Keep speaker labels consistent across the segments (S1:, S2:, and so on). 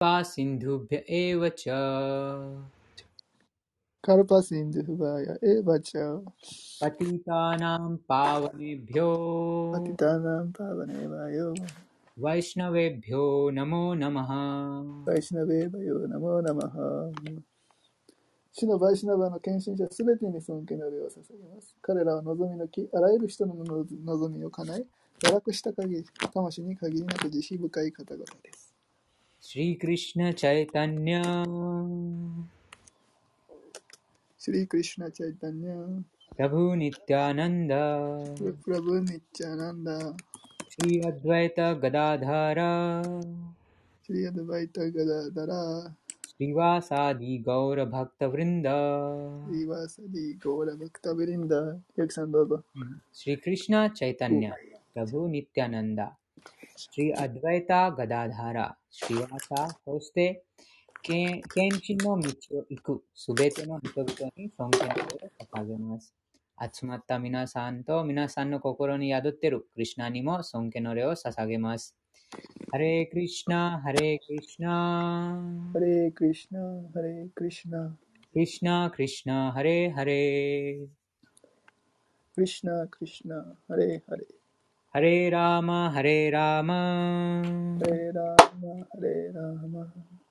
S1: パシンドゥビエヴァチャ
S2: カルパシンドゥフバヤエバチャ
S1: パティタナンパワネビ
S2: パティ
S1: ョ
S2: タナンパワネバヨ
S1: ワイシナベビョナモナマハ
S2: バイシナベーバヨナモナマハ主のバイシナバの献身者すべてに尊敬の礼を捧げます。彼らは望みの木、あらゆる人の望みを叶え、堕落した限り、魂に限りなく慈悲深い方々です。
S1: श्रीकृष्ण चैतन्य। श्री कृष्ण चैतन्य। प्रभु नित्यानंद प्रभु नित्यानंद श्री अद्वैत गदाधर।
S2: श्री अद्वैत गदाधर। श्रीवासादि गौर भक्त वृंद श्रीवासादि गौर भक्त वृंद एक संदर्भ
S1: श्री कृष्ण चैतन्य। प्रभु नित्यानंद श्री अद्वैता गदाधारा। しわ
S2: さ、そして、献金の道を行
S1: く、すべての人々に尊敬を
S2: 捧げます。集まった皆さん
S1: と皆
S2: さんの心に宿っているクリュナにも尊敬の礼を
S1: 捧げます。ハレクリシナ、ハレクリシナ。ハレクリシナ、ハレクリシナ。クリシナ、クリシナ、ハレハレ。クリシナ、クリシナ、ハレハレ。ハレーラーマハレーラーマハレーラーマハ
S2: レーラー
S1: マ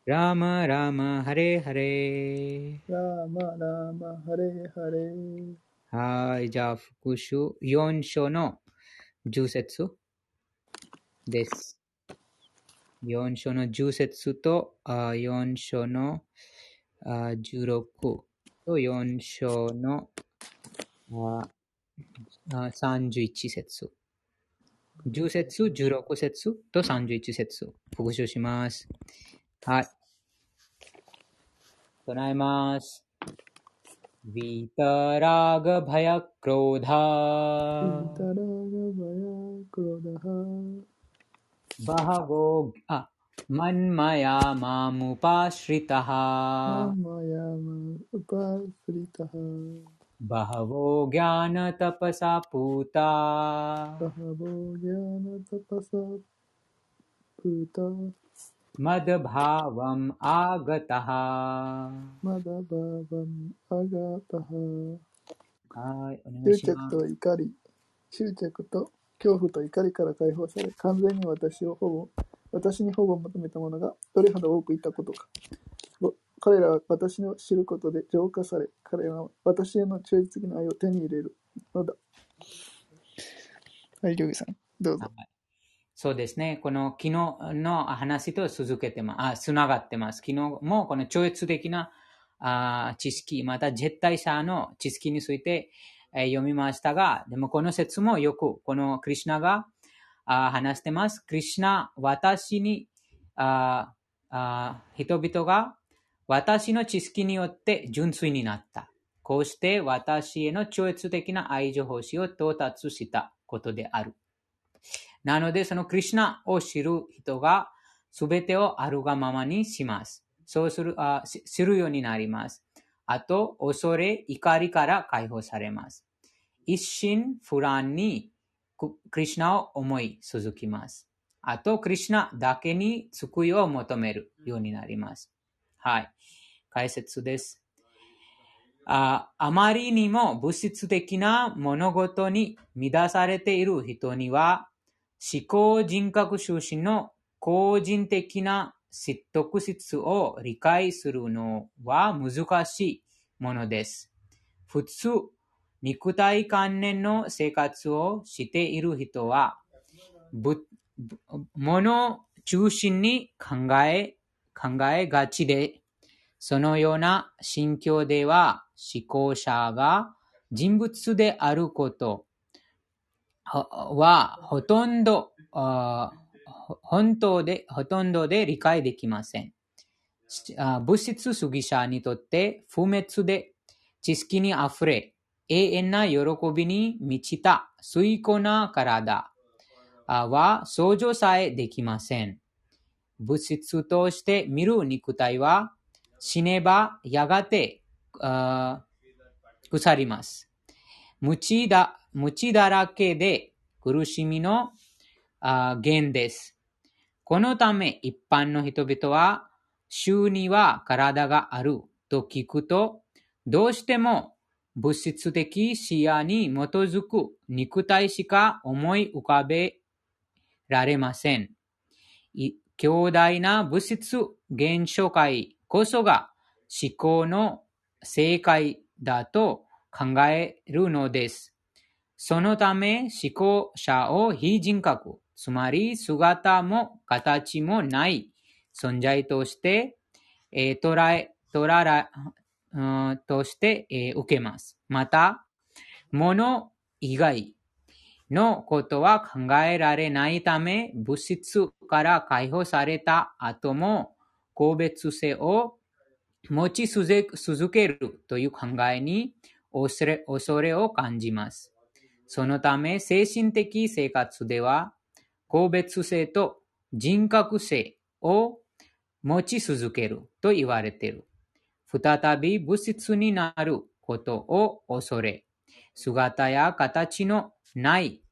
S1: ラーマ
S2: ラーマハ
S1: レーハレ
S2: ーラーマ
S1: ラーマハ
S2: レーハレー
S1: はーいじゃあ復習四章の十節です四章の十節と四章の十六と四章の三十一節10節、16節と31節復習します。はい。唱えます。वीतरागभयक्रोधा
S2: वीतरागभयक्रोधः
S1: बहवो मन्मया मामुपाश्रितः
S2: उपाश्रितः
S1: बहवो ज्ञानतपसा पूता
S2: बहवो ज्ञानतपसा पूता
S1: मदभावम् आगतः
S2: मदभावम् आगतः
S1: はい、お願い
S2: 執
S1: します。
S2: 着と怒り、執着と恐怖と怒りから解放され、完全に私を保護、私に保護を求めた者がどれほど多くいたことか。 彼らは私の知ることで浄化され、彼らは私への忠実的な愛を手に入れるのだ。はい、りょうぎさん、どうぞ。
S1: そうですね。この昨日の話と続けてます。あ、つながってます。昨日もこの超越的なあ知識、また絶対者の知識について読みましたが、でもこの説もよく、このクリュナがあ話してます。クリュナ、私にああ、人々が私の知識によって純粋になった。こうして私への超越的な愛情奉仕を到達したことである。なので、そのクリュナを知る人が全てをあるがままにします。そうする、あするようになります。あと、恐れ、怒りから解放されます。一心不乱にクリュナを思い続きます。あと、クリュナだけに救いを求めるようになります。はい。解説です。ああまりにも物質的な物事に乱されている人には、思考人格出身の個人的な特質を理解するのは難しいものです。普通、肉体関連の生活をしている人は、物中心に考え、考えがちで、そのような心境では思考者が人物であることはほとんど、本当で、ほとんどで理解できません。物質主義者にとって不滅で知識にあふれ、永遠な喜びに満ちた水庫な体は想像さえできません。物質として見る肉体は死ねばやがて腐ります。無知だ無知だらけで苦しみの源です。このため一般の人々は主には体があると聞くと、どうしても物質的視野に基づく肉体しか思い浮かべられません。強大な物質現象界こそが思考の正解だと考えるのです。そのため思考者を非人格、つまり姿も形もない存在として、えー、捉え、捉ら、うんとして、えー、受けます。また、物以外のことは考えられないため、物質から解放された後も、個別性を持ち続けるという考えに恐れ恐れを感じます。そのため、精神的生活では、個別性と人格性を持ち続けると言われている。再び物質になることを恐れ、姿や形のない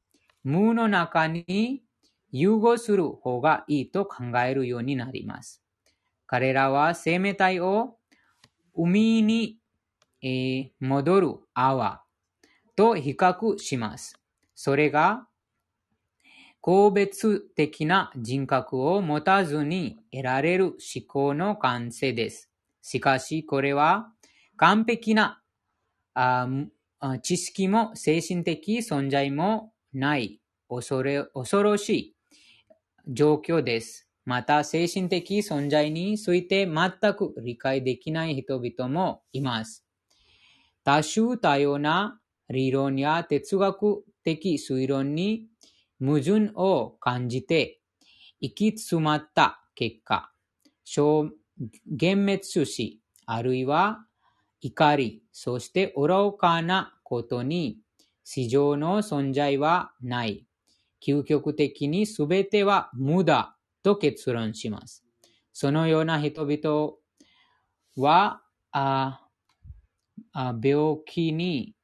S1: 無の中に融合する方がいいと考えるようになります。彼らは生命体を海に、えー、戻る泡と比較します。それが個別的な人格を持たずに得られる思考の完成です。しかし、これは完璧な知識も精神的存在もない恐れ恐ろしい状況です。また、精神的存在について全く理解できない人々もいます。多種多様な理論や哲学的推論に矛盾を感じて行き詰まった結果、消幻滅し、あるいは怒り、そして愚かなことに市場の存在はない。究極的に全ては無駄と結論します。そのような人々はあ病気に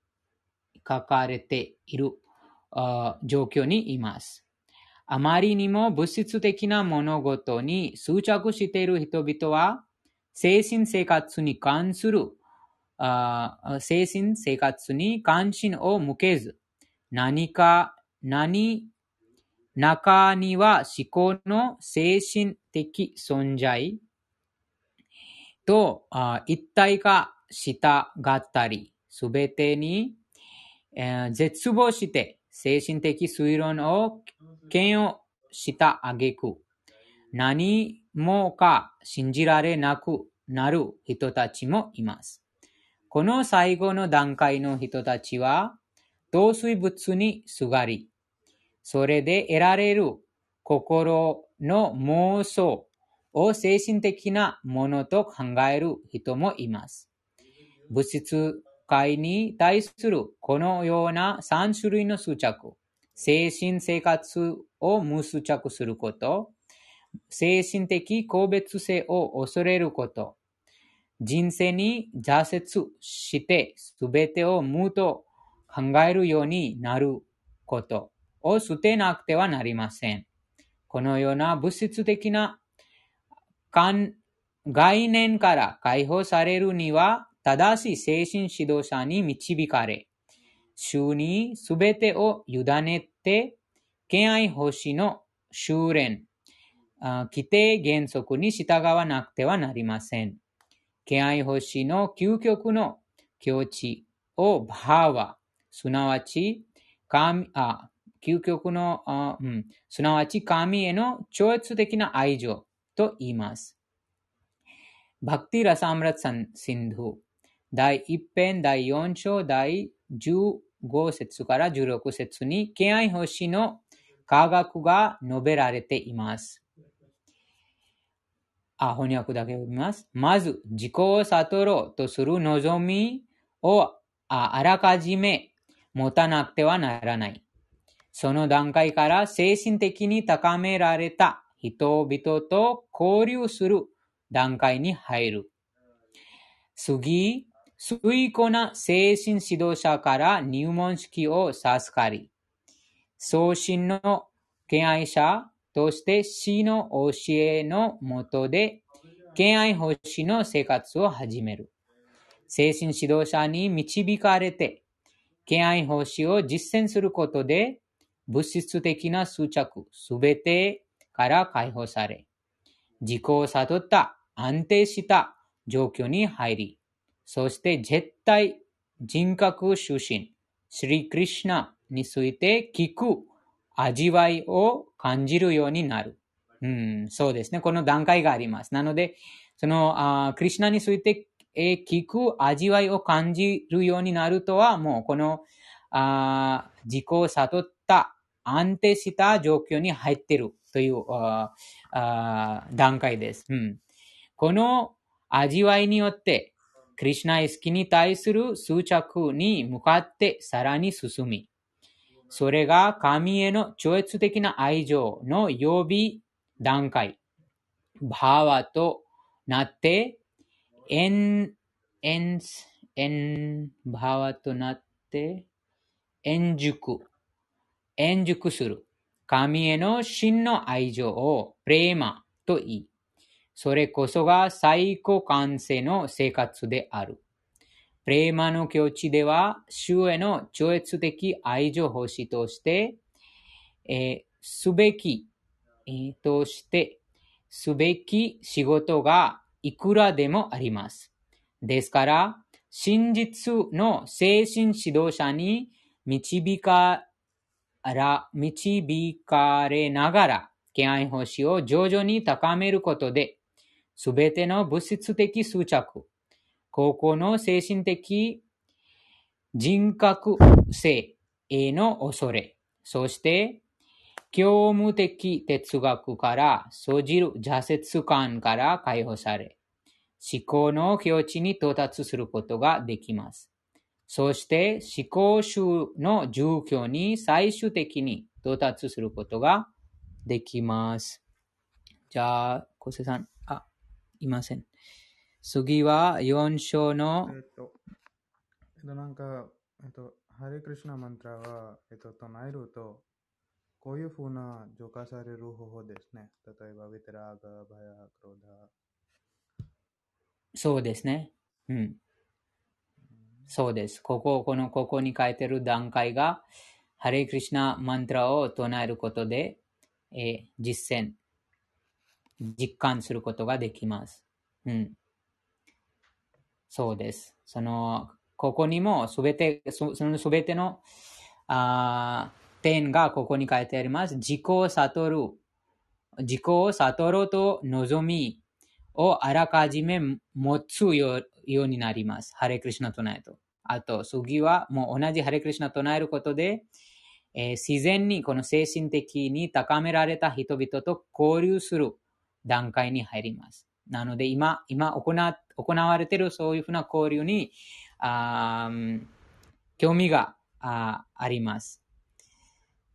S1: 書かれている状況にいます。あまりにも物質的な物事に執着している人々は、精神生活に関する精神生活に関心を向けず、何か、何、中には思考の精神的存在と一体化したがったり、すべてにえ、絶望して精神的推論を嫌悪した挙句、何もか信じられなくなる人たちもいます。この最後の段階の人たちは、同水物にすがり、それで得られる心の妄想を精神的なものと考える人もいます。物質界に対するこのような3種類の執着、精神生活を無執着すること、精神的個別性を恐れること、人生に挫折して全てを無と考えるようになることを捨てなくてはなりません。このような物質的な概念から解放されるには、正しい精神指導者に導かれ、主にすべてを委ねて、敬愛星の修練、規定原則に従わなくてはなりません。敬愛星の究極の境地をバーワ、すなわち神あ究極のあ、うん、すなわち神への超越的な愛情と言います。バクティラサムラツシンドゥ第1編第4章第15節から16節に、敬愛星の科学が述べられています。あ、翻訳だけ読みます。まず、自己を悟ろうとする望みをあらかじめ持たなくてはならない。その段階から精神的に高められた人々と交流する段階に入る。次、水庫な精神指導者から入門式を授かり、送信の敬愛者として死の教えのもとで敬愛奉仕の生活を始める。精神指導者に導かれて、敬愛奉仕を実践することで、物質的な執着すべてから解放され、自己を悟った安定した状況に入り、そして絶対人格出身、シリクリシナについて聞く味わいを感じるようになる。うん、そうですね。この段階があります。なので、その、あクリシナについて、え聞く味わいを感じるようになるとは、もうこの、あ自己を悟った安定した状況に入ってるという段階です、うん。この味わいによって、クリュナ意識に対する執着に向かってさらに進み、それが神への超越的な愛情の予備段階、バーワとなって、エン、エン、エン、バーワとなって、円熟、円熟する。神への真の愛情をプレーマと言い、それこそが最高完成の生活である。プレーマの境地では、主への超越的愛情奉仕として、えー、すべき、えー、として、すべき仕事がいくらでもあります。ですから、真実の精神指導者に導から導かれながら、敬愛奉仕を徐々に高めることで、すべての物質的執着、高校の精神的人格性への恐れ、そして、教務的哲学から生じる挫折感から解放され、思考の境地に到達することができます。そして思考集の状況に最終的に到達することができます。じゃあ、小瀬さん、あ、いません。次は4章の、えっと、
S3: えっと、なんか、えっと、ハレクリシナマントラは、えっと、唱えると、こういうふうな浄化される方法ですね。例えば、ウィテラーガ、バヤ、クロダ。
S1: そうですね。うん。そうです。ここ、この、ここに書いてる段階が、ハレクリシナマントラを唱えることで、えー、実践、実感することができます。うん。そうです。その、ここにもすべて、そのすべてのあ点がここに書いてあります。自己を悟る。自己を悟ろうと望みをあらかじめ持つようになります。ハレクリシナ唱えと。あと、次はもう同じハレクリシナ唱えることで、えー、自然にこの精神的に高められた人々と交流する段階に入ります。なので今、今行行われているそういうふうな交流にあ興味がああります。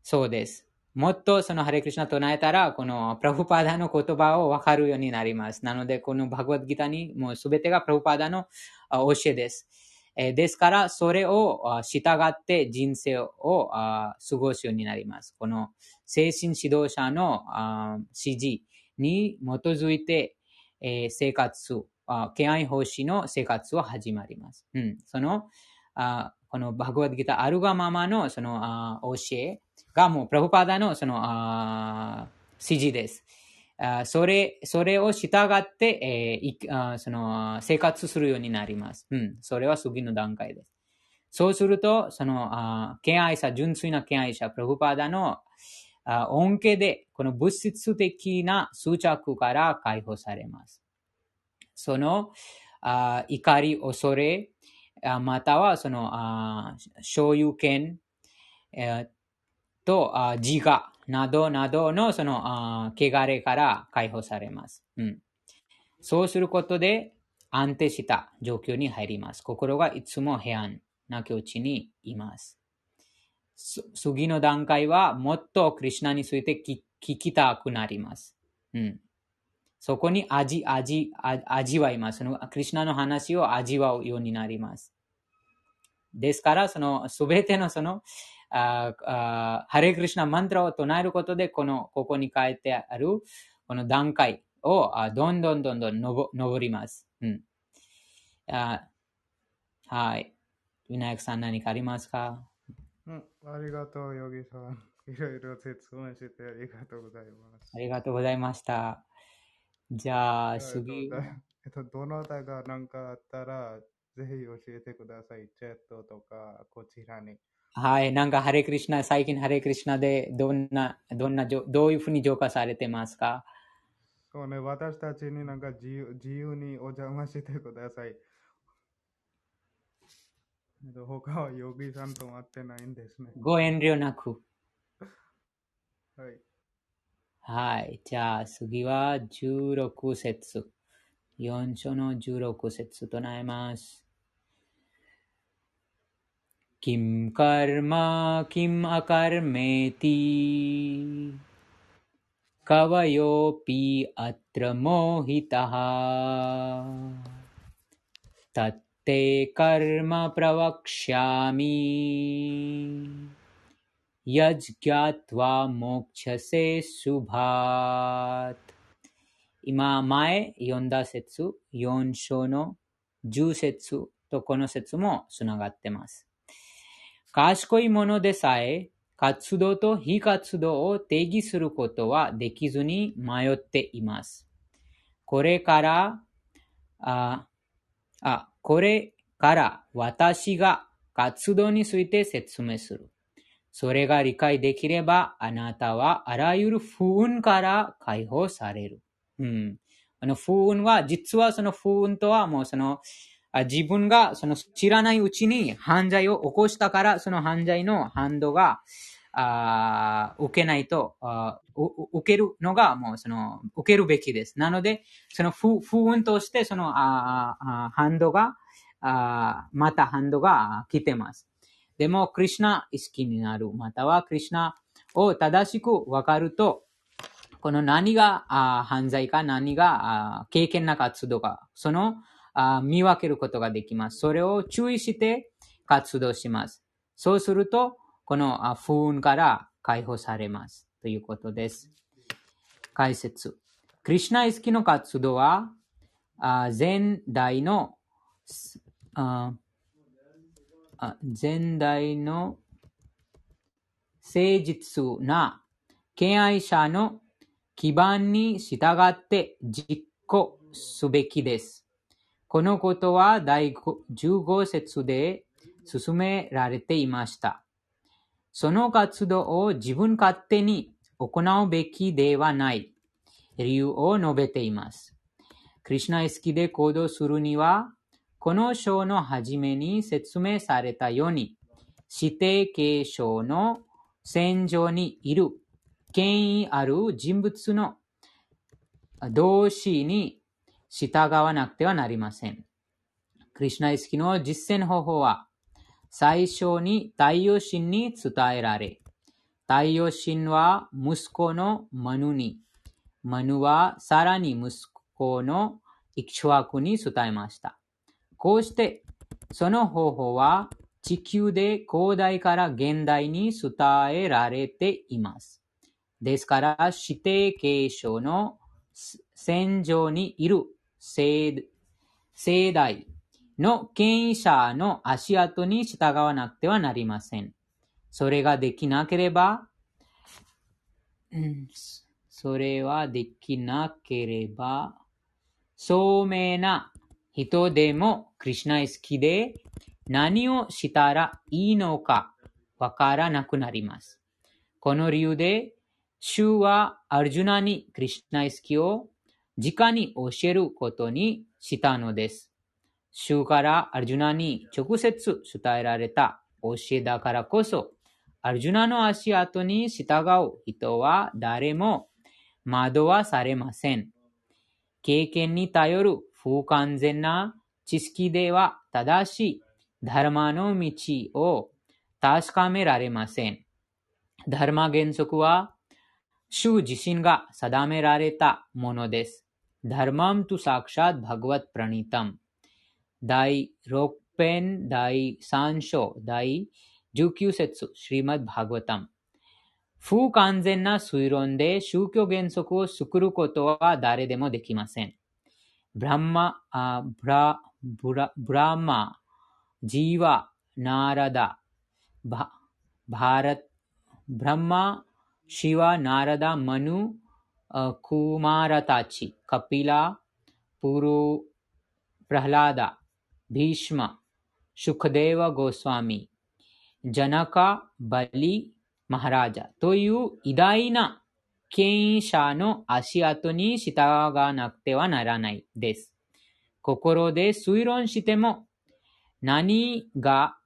S1: そうです。もっとそのハレクリシナ唱えたら、このプラフパーダの言葉をわかるようになります。なので、このバグワッドギターにもうすべてがプラフパーダの教えです。えですから、それを従って人生を過ごすようになります。この精神指導者の指示に基づいて、え生活、敬愛奉仕の生活は始まります。うん、そのこのバグワッドギターあるがままのその教えがもうプラフパーダのその指示です。それ、それを従って、えー、その生活するようになります。うん。それは次の段階です。そうすると、その、あ敬愛者、純粋な敬愛者、プラフパーダの恩恵で、この物質的な執着から解放されます。その、あ怒り、恐れ、またはその、あ所有権、えー、とあ自我、などなどのその、あ汚れから解放されます。うん。そうすることで安定した状況に入ります。心がいつも平安な境地にいます。次の段階はもっとクリュナについて聞きたくなります。うん。そこに味、味、味わいます。そのクリュナの話を味わうようになります。ですから、そのすべてのそのああハレクリシナマントラを唱えることで、この、ここに書いてある、この段階をあどんどんどんどんのぼ登ります。うん。あはい。ウィナヤクさん何かありますか
S3: うん、ありがとう、ヨギさん。いろいろ説明してありがとうございます。
S1: ありがとうございました。じゃあ、
S3: えっと
S1: 次。
S3: だえっと、どなたが何かあったら、ぜひ教えてください。チャットとか、こちらに。
S1: はい。なんか、ハレクリシナ、最近ハレクリシナでどんな、どんなどういうふうに浄化されてますか？
S3: そうね、私たちになんか自由自由にお邪魔してください。えっと他はヨギさんと会ってないんですね。
S1: ご遠慮なく。
S3: はい。
S1: はい。じゃあ、次は16節。4章の16節となります。किं कर्म किम् अकर्मेति कवयोऽपि अत्र मोहितः तत्ते कर्म प्रवक्ष्यामि यज्ञात्वा मोक्षसे शुभात् 今前読んだ説、4章の10節とこの説もつながってます。賢いものでさえ、活動と非活動を定義することはできずに迷っています。これから、あ、あ、 これから私が活動について説明する。それが理解できれば、あなたはあらゆる不運から解放される。うん。あの不運は、実はその不運とはもうその、あ自分がその知らないうちに犯罪を起こしたから、その犯罪の反動が、あ受けないとあ受けるのがもうその、受けるべきです。なので、その不不運としてそのあーあー反動が、あまた反動が来てます。でも、クリュナ意識になる、またはクリュナを正しくわかると、この何があ犯罪か何があ経験な活動か、そのあ見分けることができます。それを注意して活動します。そうすると、この不運から解放されます。ということです。解説。クリュナ意識の活動は、前代の前代の誠実な敬愛者の基盤に従って実行すべきです。このことは第15節で進められていました。その活動を自分勝手に行うべきではない理由を述べています。クリュナ意識で行動するには、この章の初めに説明されたように、指定継承の戦場にいる権威ある人物の動詞に従わなくてはなりません。クリュナ意識の実践方法は、最初に太陽神に伝えられ、太陽神は息子のマヌに、マヌはさらに息子のイクシュワクに伝えました。こうして、その方法は地球で古代から現代に伝えられています。ですから、指定継承の戦場にいる世世代の権威者の足跡に従わなくてはなりません。それができなければ、それはできなければ、聡明な人でもクリシュナ意識で何をしたらいいのかわからなくなります。この理由で、主はアルジュナにクリシュナ意識を直に教えることにしたのです。主からアルジュナに直接伝えられた教えだからこそ、アルジュナの足跡に従う人は誰も惑わされません。経験に頼る不完全な知識では正しいダルマの道を確かめられません。ダルマ原則は、主自身が定められたものです。ダルマムとサクシャッバグワップラニタム。第6編第3章第19節シリマッバグワタム。不完全な推論で宗教原則を作ることは誰でもできません。ブランマ、あブラ、ブラ、ブラマ、ジーワ、ナーラダ、バ、バーラ、ブランマ、シワ、ナーラダ、マヌ、クマラタチ、カピラ、プル、プラハラダ、ビーシマ、シュクデーワ・ゴスワミ、ジャナカ・バリ・マハラジャという偉大な権威者の足跡に従わなくてはならないです。心で推論しても何が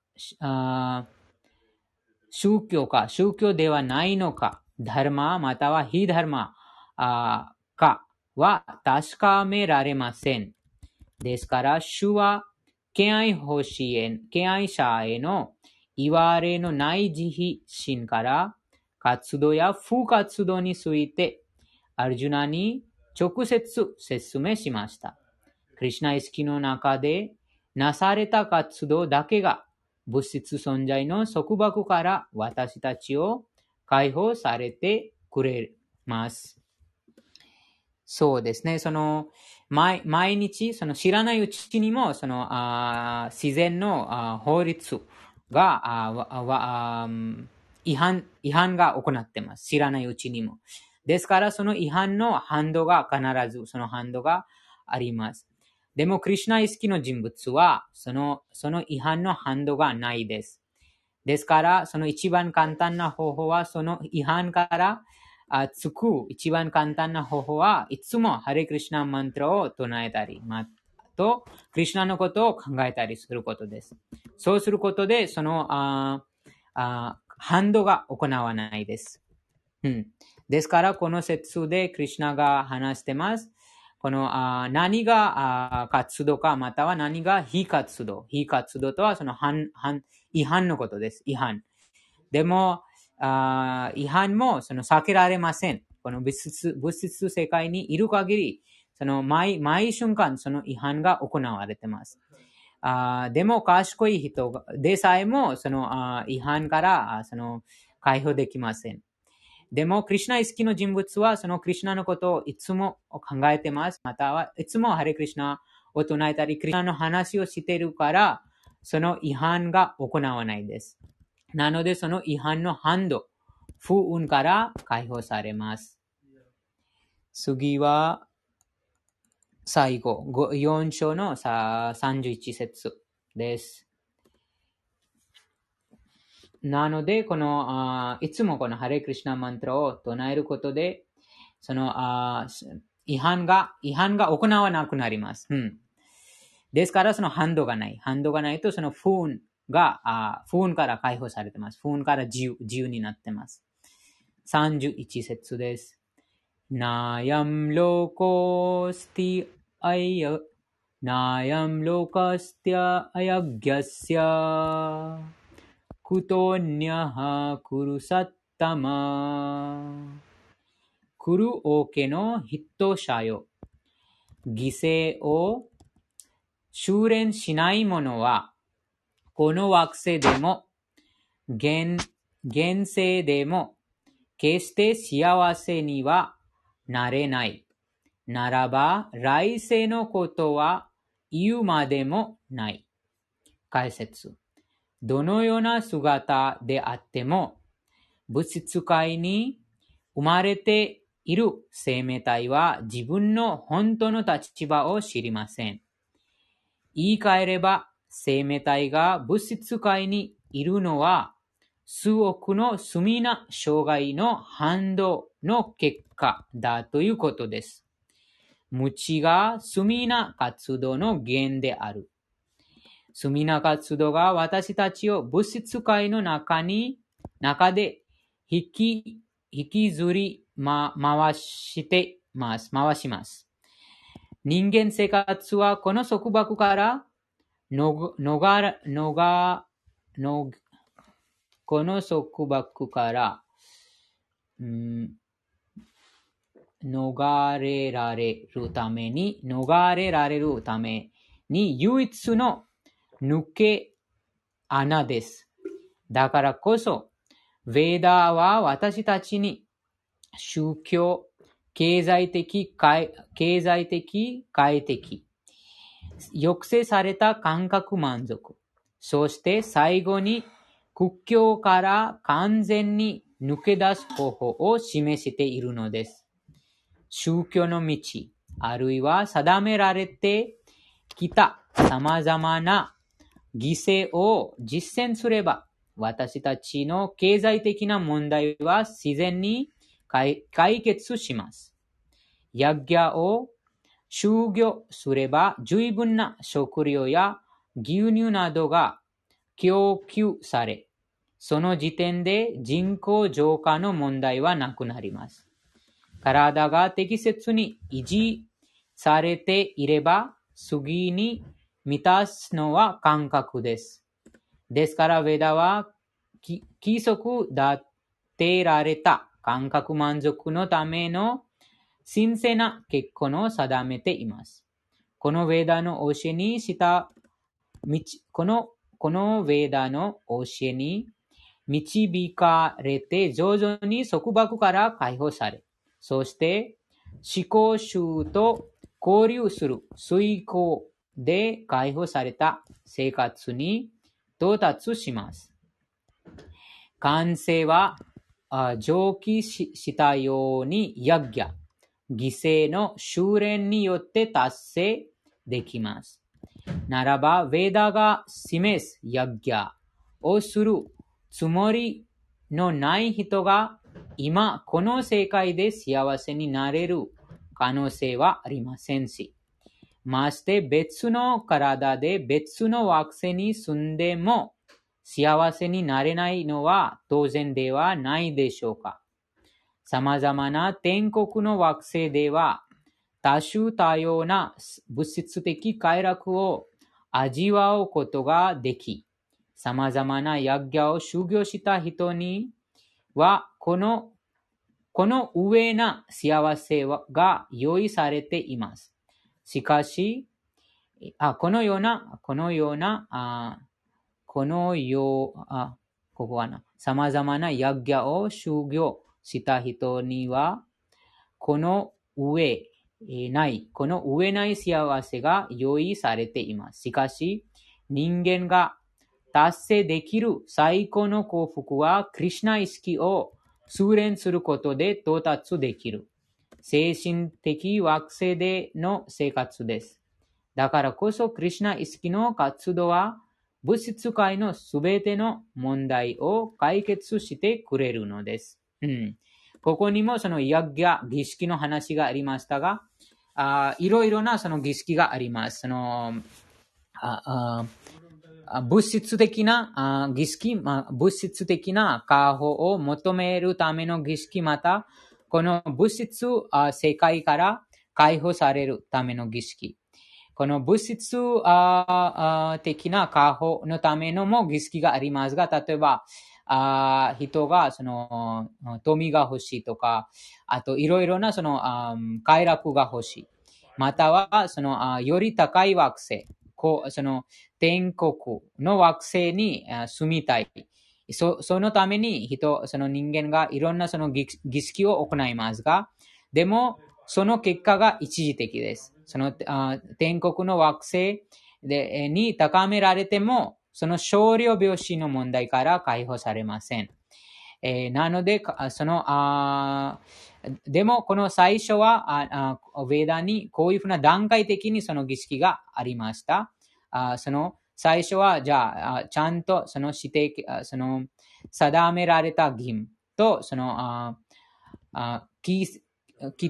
S1: 宗教か宗教ではないのか、ダルマまたは非ダルマかは確かめられません。ですから、主は、敬愛欲しへ、敬愛者への言われのない慈悲心から活動や不活動についてアルジュナに直接説明しました。クリュナ意識の中でなされた活動だけが物質存在の束縛から私たちを解放されてくれます。そうですね。その、毎毎日、その知らないうちにも、その、あ自然のあ法律があ違反、違反が行ってます。知らないうちにも。ですから、その違反の反動が必ずその反動があります。でも、クリュナ意識の人物は、その、その違反の反動がないです。ですから、その一番簡単な方法は、その違反からつく一番簡単な方法は、いつもハレクリシナマントラを唱えたり、まと、クリシナのことを考えたりすることです。そうすることで、その、ああ反動が行わないです。うん。ですから、この説でクリシナが話してます。このあ何があ活動か、または何が非活動。非活動とはその反反違反のことです。違反。でも、あ違反もその避けられません。この物質物質世界にいる限り、その毎毎瞬間その違反が行われてます。あでも賢い人でさえもそのあ違反からその解放できません。でも、クリュナ意識の人物はそのクリュナのことをいつも考えてます。またはいつもハレクリュナを唱えたり、クリュナの話をしているから、その違反が行わないです。なので、その違反の反動、不運から解放されます。次は、最後、4章の31節です。なので、この、いつもこのハレクリシナマントラを唱えることで、その、違反が、違反が行わなくなります。うん。ですから、その反動がない。反動がないと、その不運が、あ不運から解放されてます。不運から自由自由になってます。31節です。ナヤムロコスティアヤ、ナヤムロカスティアアヤギャスヤ、クトニャハクルサッタマ。クルオケのヒット者よ。犠牲を修練しない者は、この惑星でも、現、現世でも、決して幸せにはなれない。ならば、来世のことは言うまでもない。解説。どのような姿であっても、物質界に生まれている生命体は自分の本当の立場を知りません。言い換えれば、生命体が物質界にいるのは、数億の罪な障害の反動の結果だということです。無知が罪な活動の源である。罪な活動が私たちを物質界の中に、中で引き、引きずり、ま、回してます。回します。人間生活はこの束縛からのが、のが、の、この束縛から、うん、逃れられるために、逃れられるために唯一の抜け穴です。だからこそ、ヴェーダーは私たちに宗教、経済的、経済的、快適、抑制された感覚満足、そして最後に屈強から完全に抜け出す方法を示しているのです。宗教の道、あるいは定められてきた様々な犠牲を実践すれば、私たちの経済的な問題は自然に解決します。ヤギャを就業すれば十分な食料や牛乳などが供給され、その時点で人口増加の問題はなくなります。体が適切に維持されていれば、次に満たすのは感覚です。ですから、ウェダは規則立てられた感覚満足のための神聖な結婚を定めています。このウェダの教えにしたこのこのウェダの教えに導かれて徐々に束縛から解放され、そして思考集と交流する遂行で解放された生活に到達します。完成は上記したようにヤギャ、犠牲の修練によって達成できます。ならば、ヴェダが示すヤギャをするつもりのない人が今この世界で幸せになれる可能性はありませんし、まして別の体で別の惑星に住んでも幸せになれないのは当然ではないでしょうか。様々な天国の惑星では多種多様な物質的快楽を味わうことができ、様々なヤギャを修行した人には、このこの上な幸せが用意されています。しかし、あこのような、このような、あこのよう、あここはな、様々なヤギャを修行した人には、この上ない、この上ない幸せが用意されています。しかし、人間が達成できる最高の幸福は、クリュナ意識を修練することで到達できる。精神的惑星での生活です。だからこそ、クリュナ意識の活動は、物質界のすべての問題を解決してくれるのです。うん、ここにもそのヤッギャ儀式の話がありましたが、いろいろなその儀式があります。そのああ物質的な儀式、まあ、物質的な解放を求めるための儀式、また、この物質世界から解放されるための儀式。この物質的な解放のためのも儀式がありますが、例えば、あ人がその富が欲しいとか、あといろいろなその快楽が欲しい。またはそのより高い惑星。こうその天国の惑星に住みたい。そそのために人、その人間がいろんなその儀式を行いますが、でもその結果が一時的です。その天国の惑星でに高められても、その少量病死の問題から解放されません。えー、なので、そのあでも、この最初はああ、ヴェーダにこういうふうな段階的にその儀式がありました。あその最初は、じゃあ、ちゃんとその指定、その定められた義務と、そのああ規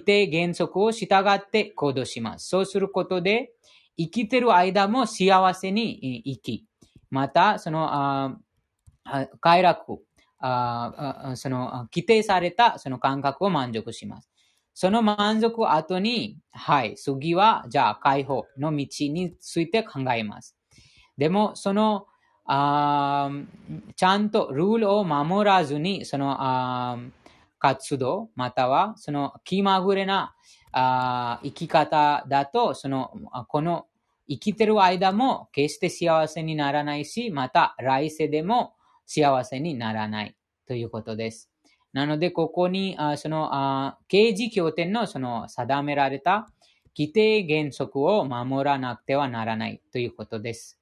S1: 定原則を従って行動します。そうすることで、生きてる間も幸せに生き、また、その、あ快楽、あその、規定されたその感覚を満足します。その満足後に、はい、次は、じゃあ、解放の道について考えます。でも、その、あちゃんとルールを守らずに、その、あ活動、または、その気まぐれなあ生き方だと、その、この生きてる間も決して幸せにならないし、また来世でも幸せにならない。ということです。なので、ここに、あそのあ、刑事協定のその定められた規定原則を守らなくてはならないということです。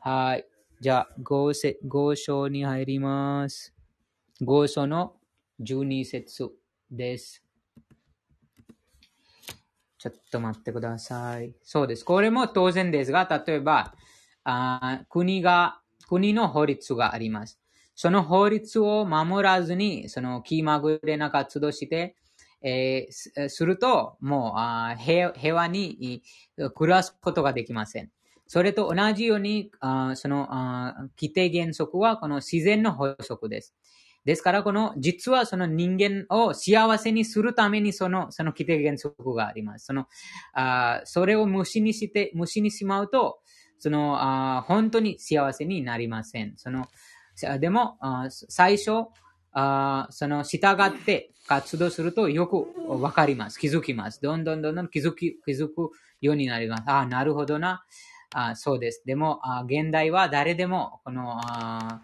S1: はい。じゃあ、合章に入ります。合章の12節です。ちょっと待ってください。そうです。これも当然ですが、例えば、あ国が、国の法律があります。その法律を守らずに、その気まぐれな活動して、えー、すると、もうあ平和に暮らすことができません。それと同じように、あその規定原則はこの自然の法則です。ですから、この、実はその人間を幸せにするためにその、その規定原則があります。その、あそれを無視にして、無視にしまうと、その、あ本当に幸せになりません。その、でも、あ最初、あその従って活動するとよくわかります。気づきます。どんどんどんどん気づき、気づくようになります。ああ、なるほどな。あそうです。でもあ、現代は誰でも、この、あ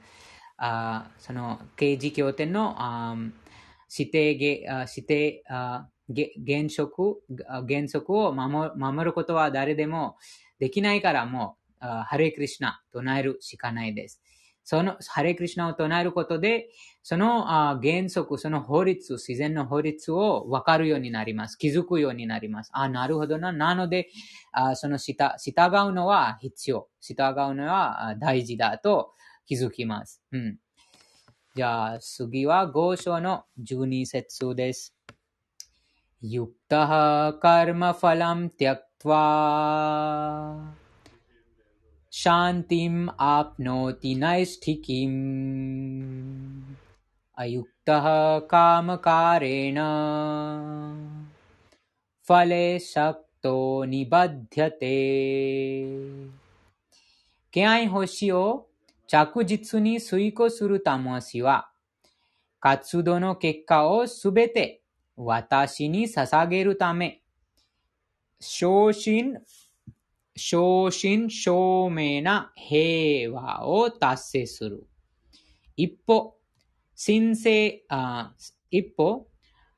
S1: あその、刑事協定のあ指定指定あ原則原則を守守ることは誰でもできないからもう、ハレクリシナ唱えるしかないです。そのハレクリシナを唱えることで、その原則、その法律、自然の法律を分かるようになります。気づくようになります。あ、なるほどな。なので、あその従うのは必要。従うのは大事だと気づきます。うん。じゃあ、次は5章の12節です。ユクタハカルマファラムティアクトワ शान्तिम् आप्नोति नैष्ठिकीम् अयुक्तः कामकारेण फले शक्तो निबध्यते 敬愛星を 着実に遂行する魂は、活動の結果をすべて私に捧げるため、昇進正真正銘な平和を達成する。一歩、神聖、あ一歩、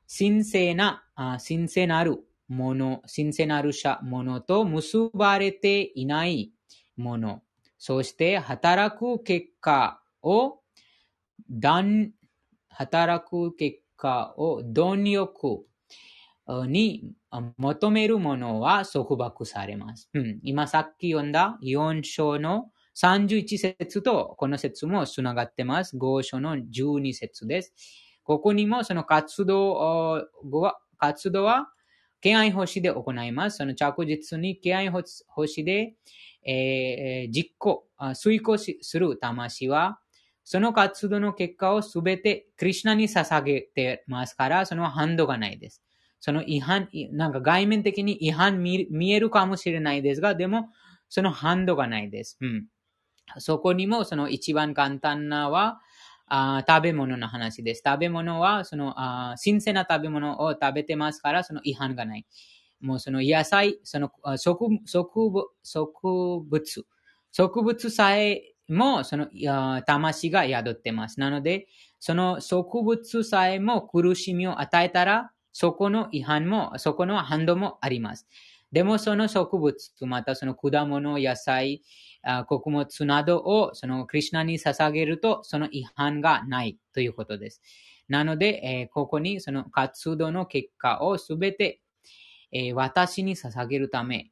S1: 神聖な、あ神聖なるもの、神聖なるものと結ばれていないもの、そして働く結果を、働く結果を貪欲に求めるものは束縛されます。うん、今さっき読んだ4章の31節とこの節もつながってます。5章の12節です。ここにもその活動活動は敬愛星で行います。その着実に敬愛星で、えー、実行、遂行する魂は、その活動の結果をすべてクリュナに捧げてますから、その反動がないです。その違反、なんか外面的に違反見えるかもしれないですが、でも、その反動がないです。うん。そこにも、その一番簡単なは、あ食べ物の話です。食べ物は、そのあ新鮮な食べ物を食べてますから、その違反がない。もうその野菜、その植植植物、植物さえもその魂が宿ってます。なので、その植物さえも苦しみを与えたら、そこの違反も、そこの反動もあります。でもその植物、またその果物、野菜、穀物などをそのクリュナに捧げると、その違反がないということです。なので、えー、ここにその活動の結果をすべて、えー、私に捧げるため、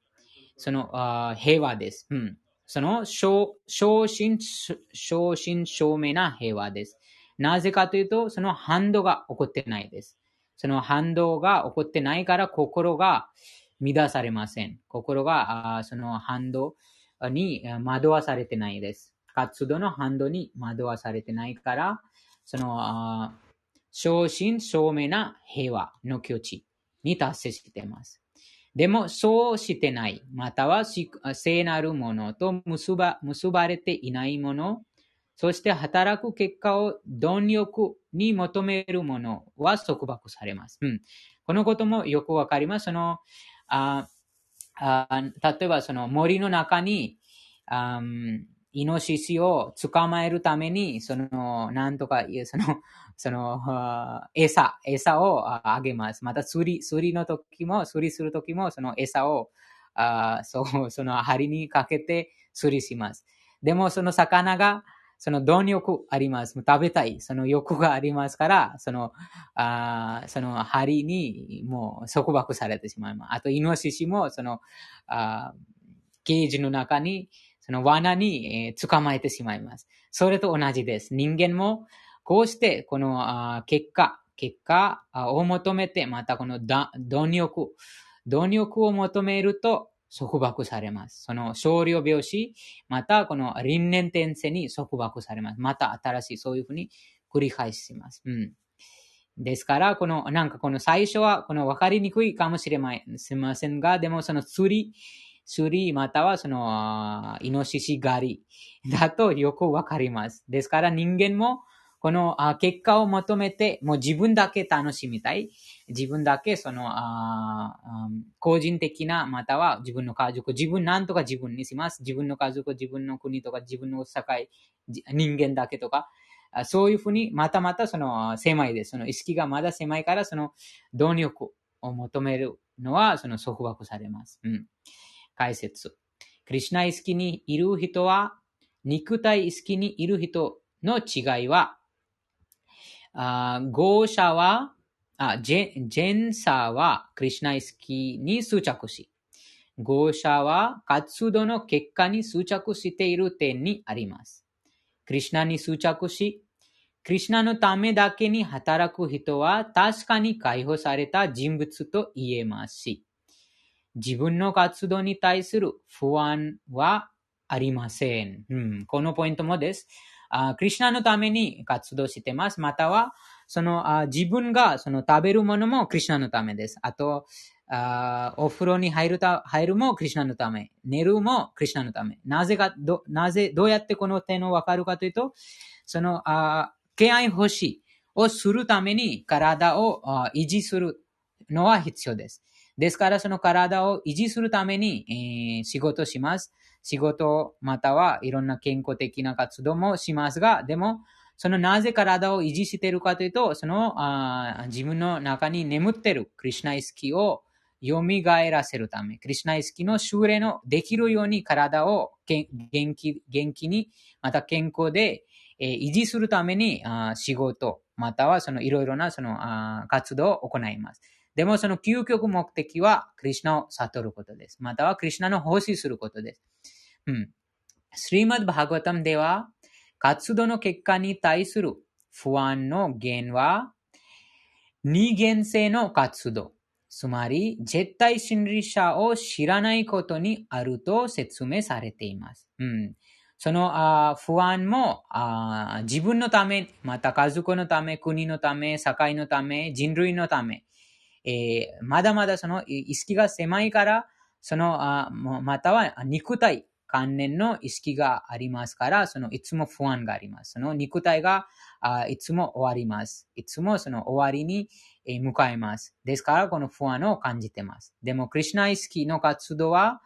S1: そのあ平和です。うん、その正真正真正銘な平和です。なぜかというと、その反動が起こってないです。その反動が起こってないから心が乱されません。心があその反動に惑わされてないです。活動の反動に惑わされてないから、その、正真正銘な平和の境地に達成しています。でも、そうしてない、または聖なるものと結ば結ばれていないものそして働く結果を貪欲に求めるものは束縛されます。うん、このこともよくわかります。そのああ例えばその森の中にあイノシシを捕まえるために、その、なんとか、その、その、餌、餌をあげます。また、釣り、釣りの時も、釣りする時も、その餌を、あそう、その針にかけて釣りします。でも、その魚が、その貪欲あります。食べたい。その欲がありますから、その、あその針にもう束縛されてしまいます。あと、イノシシも、その、あケージの中に、その罠に、捕まえてしまいます。それと同じです。人間も、こうして、この結果、結果を求めて、またこの貪欲、貪欲を求めると、束縛されます。その少量病死、またこの輪廻転生に束縛されます。また新しい、そういうふうに繰り返します。うん。ですから、この、なんかこの最初は、この分かりにくいかもしれませんが、でもその釣り、釣り、またはその、イノシシ狩りだとよくわかります。ですから人間も、この結果を求めて、もう自分だけ楽しみたい。自分だけその、個人的な、または自分の家族、自分なんとか自分にします。自分の家族、自分の国とか、自分の社会、人間だけとか、そういうふうに、またまたその狭いです。その意識がまだ狭いから、その動力を求めるのは、その束縛されます。うん。解説。クリシナ意識にいる人は、肉体意識にいる人の違いは、あー者は、あジェジェンサーはクリシナイスキに執着し、合者は活動の結果に執着している点にあります。クリシナに執着し、クリシナのためだけに働く人は確かに解放された人物と言えますし、自分の活動に対する不安はありません。うん、このポイントもです。あクリュナのために活動してます。または、そのあ自分がその食べるものもクリュナのためです。あと、あお風呂に入るた入るもクリュナのため。寝るもクリュナのため。なぜか、ど、なぜ、どうやってこの点をわかるかというと、その、あ敬愛欲しをするために体をあ維持するのは必要です。ですから、その体を維持するために、えー、仕事します。仕事またはいろんな健康的な活動もしますが、でも、そのなぜ体を維持しているかというと、そのあ自分の中に眠っているクリュナイスキを蘇らせるため、クリュナイスキの修練のできるように体を元気元気に、また健康で、えー、維持するためにあ仕事、またはそのいろいろなそのあ活動を行います。でもその究極目的は、クリュナを悟ることです。または、クリュナの奉仕することです。うん。スリマッバーガタムでは、活動の結果に対する不安の原因は、二元性の活動。つまり、絶対心理者を知らないことにあると説明されています。うん、そのあ不安もあ自分のため、また家族のため、国のため、社会のため、人類のため、えー、まだまだその意識が狭いから、その、あまたは肉体関連の意識がありますから、そのいつも不安があります。その肉体があいつも終わります。いつもその終わりに向かいます。ですから、この不安を感じてます。でも、クリュナ意識の活動は、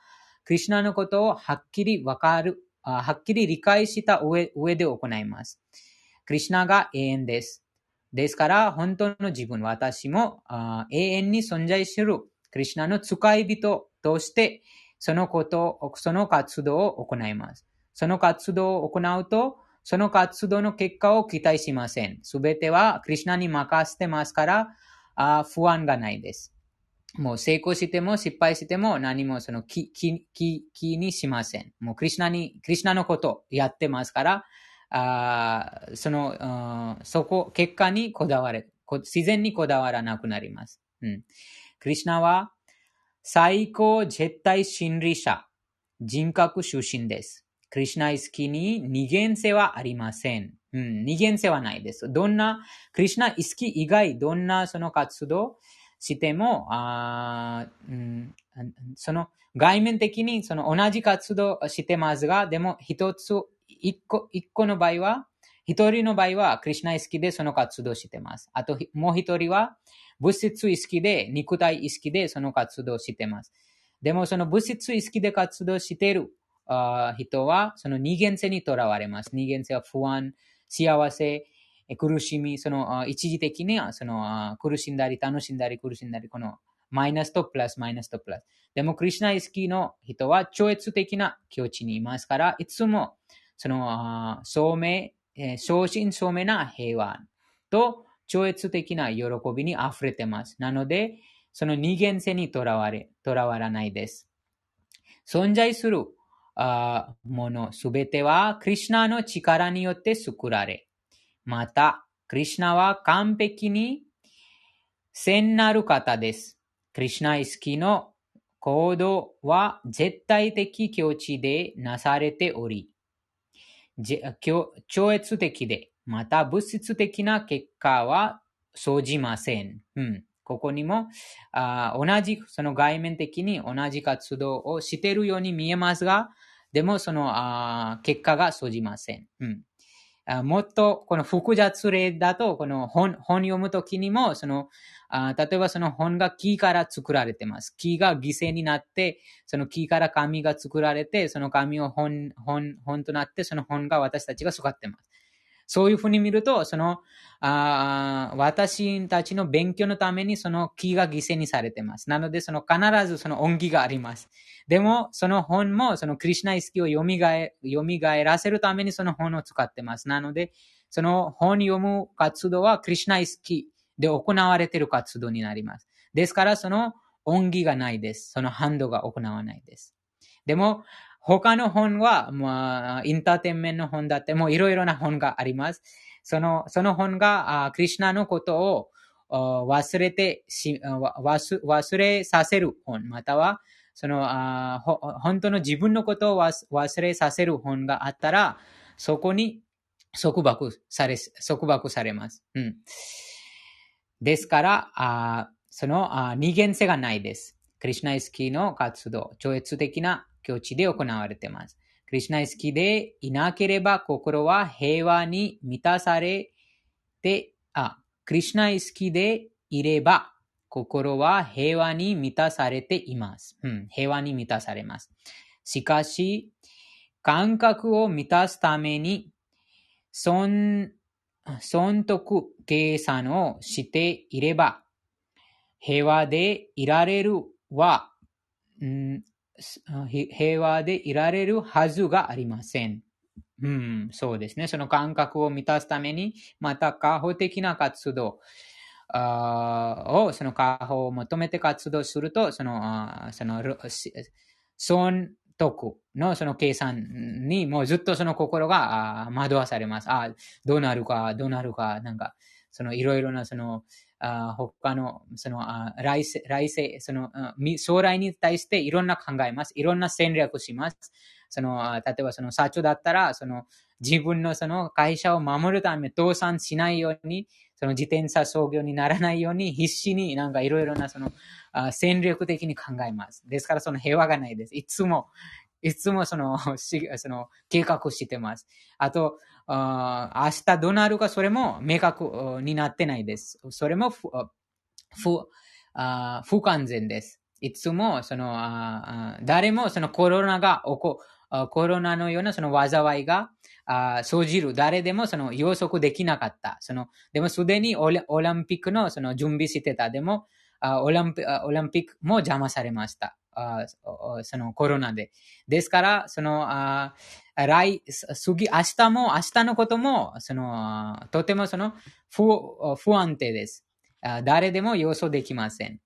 S1: クリュナのことをはっきりわかる、はっきり理解した上上で行います。クリュナが永遠です。ですから、本当の自分、私も永遠に存在するクリュナの使い人として、そのこと、その活動を行います。その活動を行うと、その活動の結果を期待しません。すべてはクリュナに任せてますから、あ不安がないです。もう成功しても失敗しても何もその気気気にしません。もうクリュナに、クリュナのことやってますから、あその、そこ、結果にこだわれ、自然にこだわらなくなります。うん。クリュナは最高絶対心理者、人格出身です。クリュナ意識に二元性はありません。うん、二元性はないです。どんな、クリュナ意識以外、どんなその活動しても、あうん、その外面的にその同じ活動してますが、でも一つ一個、一個の場合は、一人の場合は、クリュナ意識でその活動してます。あと、もう一人は、物質意識で、肉体意識でその活動してます。でも、その物質意識で活動している人はその二元性にとらわれます。二元性は不安、幸せ、苦しみ、その一時的にはその苦しんだり、楽しんだり、苦しんだり、このマイナスとプラス、マイナスとプラス。でも、クリュナ意識の人は超越的な境地にいますから、いつもその、聡明、正真正銘な平和と超越的な喜びに溢れてます。なので、その二元性にとらわれ、とらわらないです。存在するものすべては、クリュナの力によって作られ、また、クリュナは完璧に聖なる方です。クリュナ意識の行動は絶対的境地でなされており、超越的で、また物質的な結果は生じません。うん、ここにもあ同じ、その外面的に同じ活動をしているように見えますが、でもそのあ結果が生じません。うんもっとこの複雑例だと、この本本読むときにも、そのあ例えばその本が木から作られてます。木が犠牲になって、その木から紙が作られて、その紙を本本本となって、その本が私たちが育ってます。そういうふうに見ると、そのあ私たちの勉強のためにその木が犠牲にされてます。なので、その必ずその恩義があります。でも、その本もそのクリシナ意識を蘇らせるためにその本を使ってます。なので、その本読む活動はクリシナ意識で行われている活動になります。ですから、その恩義がないです。そのハンドが行わないです。でも、他の本は、まあ、インターテインメントの本だって、もういろいろな本があります。その、その本が、あクリュナのことを忘れてし忘れさせる本、または、そのあ本当の自分のことを忘れさせる本があったら、そこに束縛され、束縛されます。うん、ですから、あそのあ二元性がないです。クリュナイスキーの活動、超越的な境地で行われています。クリュナイスキでいなければ心は平和に満たされて、あ、クリュナイスキでいれば心は平和に満たされています。うん、平和に満たされます。しかし、感覚を満たすために、損、損得計算をしていれば、平和でいられるは、平和でいられるはずがありません。うん、そうですね。その感覚を満たすために、また、過保的な活動を、その過保を求めて活動すると、その、その、損得のその計算にもうずっとその心が惑わされます。あどうなるか、どうなるか、なんか、そのいろいろなそのあ他の、その、あ来世、来世、その、将来に対していろんな考えます。いろんな戦略をします。その、例えばその社長だったら、その、自分のその会社を守るため倒産しないように、その自転車創業にならないように必死になんかいろいろなそのあ戦略的に考えます。ですからその平和がないです。いつも、いつもその、その計画してます。あと、明日どうなるかそれも明確になってないです。それも不不完全です。いつもその誰もそのコロナが起こコロナのようなその災いが生じる誰でもその予測できなかった。そのでもすでにオリンピックのその準備してた。でもオリンピックも邪魔されました。そのコロナで。ですから、その、来、次、明日も、明日のことも、その、とてもその不、不安定です。誰でも予想できません。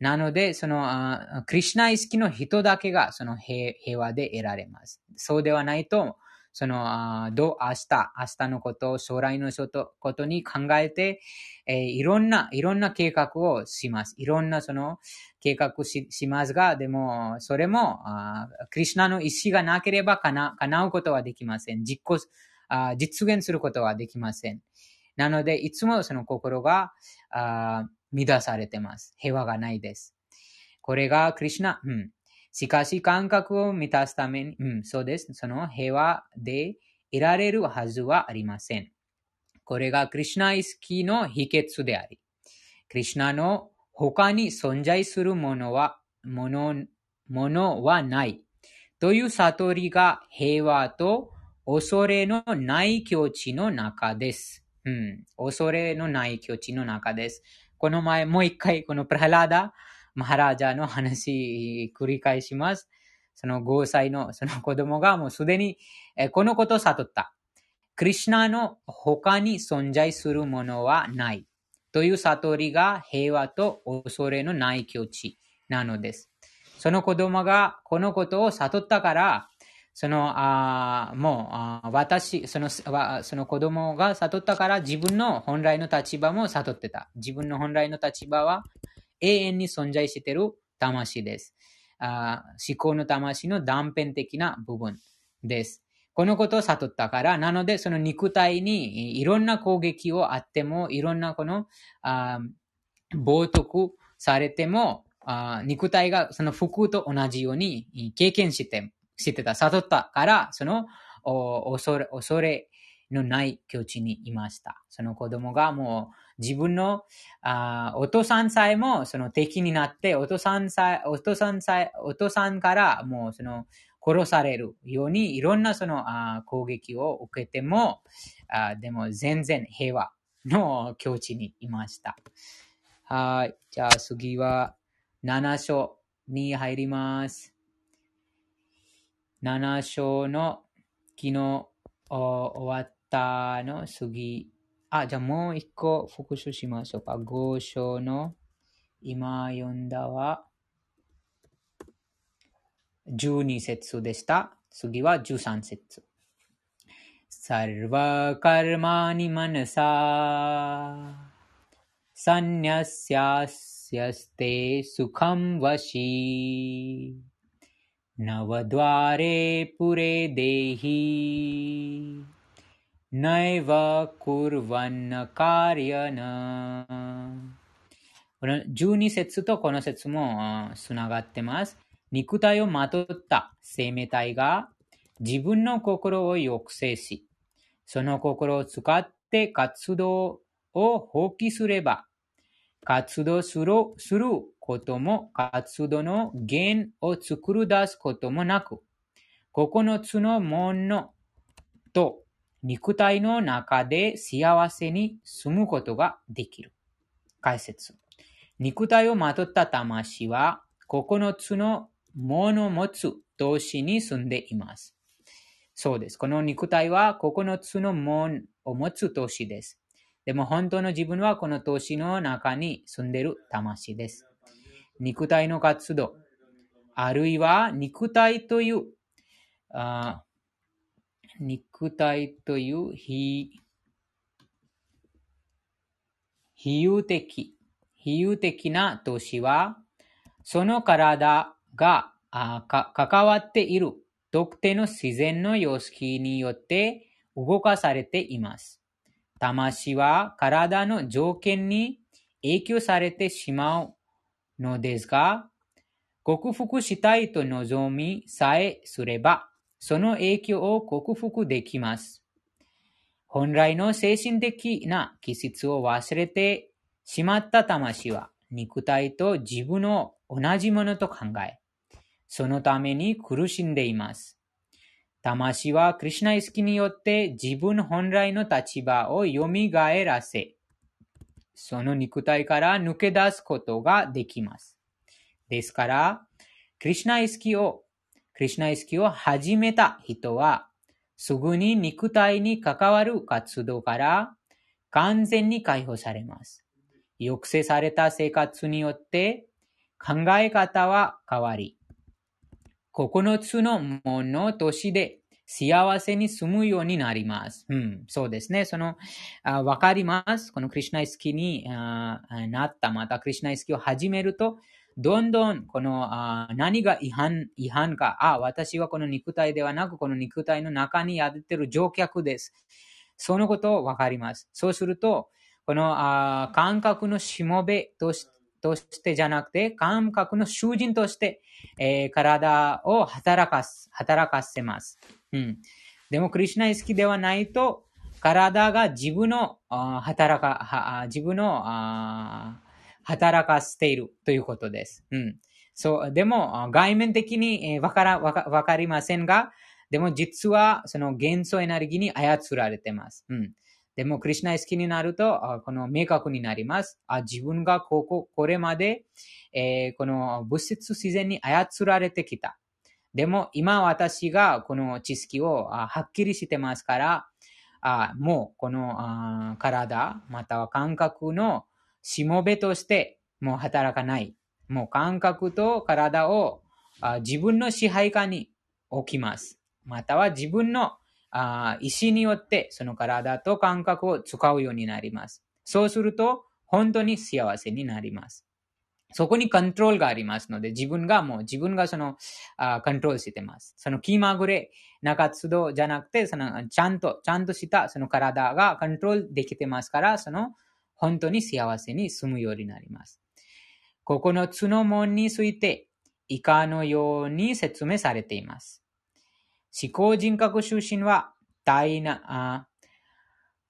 S1: なので、その、クリュナ意識の人だけが、その平和で得られます。そうではないと、その、どう、明日、明日のこと、将来のことに考えて、えー、いろんな、いろんな計画をします。いろんなその計画ししますが、でも、それも、あクリュナの意志がなければかな叶うことはできません。実行あ、実現することはできません。なので、いつもその心があ乱されてます。平和がないです。これがクリュナ、うん。しかし感覚を満たすために、うん、そうです。その平和でいられるはずはありません。これがクリュナ意識の秘訣であり、クリュナの他に存在するものは、もの、ものはないという悟りが平和と恐れのない境地の中です。うん。恐れのない境地の中です。この前、もう一回、このプラハラダ、マハラジャの話、繰り返します。その5歳のその子供がもうすでにこのことを悟った。クリシナの他に存在するものはない。という悟りが平和と恐れのない境地なのです。その子供がこのことを悟ったから、その、あもうあ私その、その子供が悟ったから自分の本来の立場も悟ってた。自分の本来の立場は永遠に存在している魂です。あ思考の魂の断片的な部分です。このことを悟ったから、なのでその肉体にいろんな攻撃をあっても、いろんなこのあ冒涜されてもあ、肉体がその服と同じように経験してしてた、悟ったから、その恐れ恐れのない境地にいました。その子供がもう自分のあお父さんさえもその敵になって、お父さんさえ、お父さんさえ、お父さんからもうその殺されるようにいろんなそのあ攻撃を受けてもあでも全然平和の境地にいました。はい。じゃあ次は7章に入ります。7章の昨日終わったの次。あ、じゃあもう一個復習しましょうか。5章の今読んだは12節でした。次は13節。सर्वकर्माणि मनसा सन्न्यस्यास्यस्ते सुखं वशी नवद्वारे पुरे देहि नैव कुर्वन्न कार्यन この12節とこの節もつながってます。肉体をまとった生命体が自分の心を抑制し、その心を使って活動を放棄すれば、活動するすることも活動の源を作り出すこともなく、9つのものと 肉体の中で幸せに住むことができる。解説。肉体をまとった魂は9つのものを持つ都市に住んでいます。そうです。この肉体は9つの門を持つ都市です。でも本当の自分はこの都市の中に住んでいる魂です。肉体の活動、あるいは肉体というあ肉体という非比喩的、比喩的な都市は、その体が関わっている特定の自然の様式によって動かされています。魂は体の条件に影響されてしまうのですが、克服したいと望みさえすれば、その影響を克服できます。本来の精神的な気質を忘れてしまった魂は、肉体と自分を同じものと考え、そのために苦しんでいます。魂はクリュナ意識によって自分本来の立場を蘇らせ、その肉体から抜け出すことができます。ですから、クリュナ意識を、クリュナ意識を始めた人は、すぐに肉体に関わる活動から完全に解放されます。抑制された生活によって考え方は変わり、9つのものとして幸せに住むようになります。うん、そうですね。その、わかります。このクリュナイスキになった、またクリュナイスキを始めると、どんどんこのあ何が違反違反か、あ、私はこの肉体ではなく、この肉体の中にやってる乗客です。そのことをわかります。そうすると、このあ感覚のしもべとしとしてじゃなくて、感覚の囚人として、えー、体を働かす、働かせます。うん。でも、クリュナ意識ではないと、体が自分の働か、自分の働かせているということです。うん。そう、でも、外面的にわから、わかわかりませんが、でも実はその元素エネルギーに操られてます。うん。でも、クリュナイ好きになると、この明確になります。あ自分がここ、これまで、えー、この物質自然に操られてきた。でも、今私がこの知識をはっきりしてますから、あもうこのあ体、または感覚のしもべとしてもう働かない。もう感覚と体を自分の支配下に置きます。または自分の意思によってその体と感覚を使うようになります。そうすると本当に幸せになります。そこにコントロールがありますので、自分がもう自分がそのあコントロールしてます。その気まぐれな活動じゃなくて、そのちゃんと、ちゃんとしたその体がコントロールできてますから、その本当に幸せに住むようになります。9つの門について以下のように説明されています。思考人格出身は体な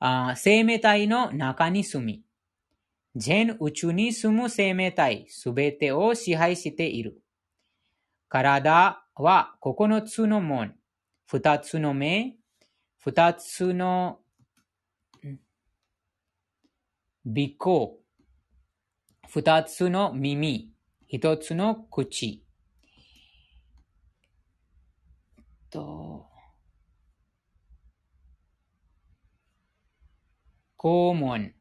S1: あ生命体の中に住み、全宇宙に住む生命体すべてを支配している。体は9つの門、2つの目、2つの鼻孔、2つの耳、1つの口、と、肛門、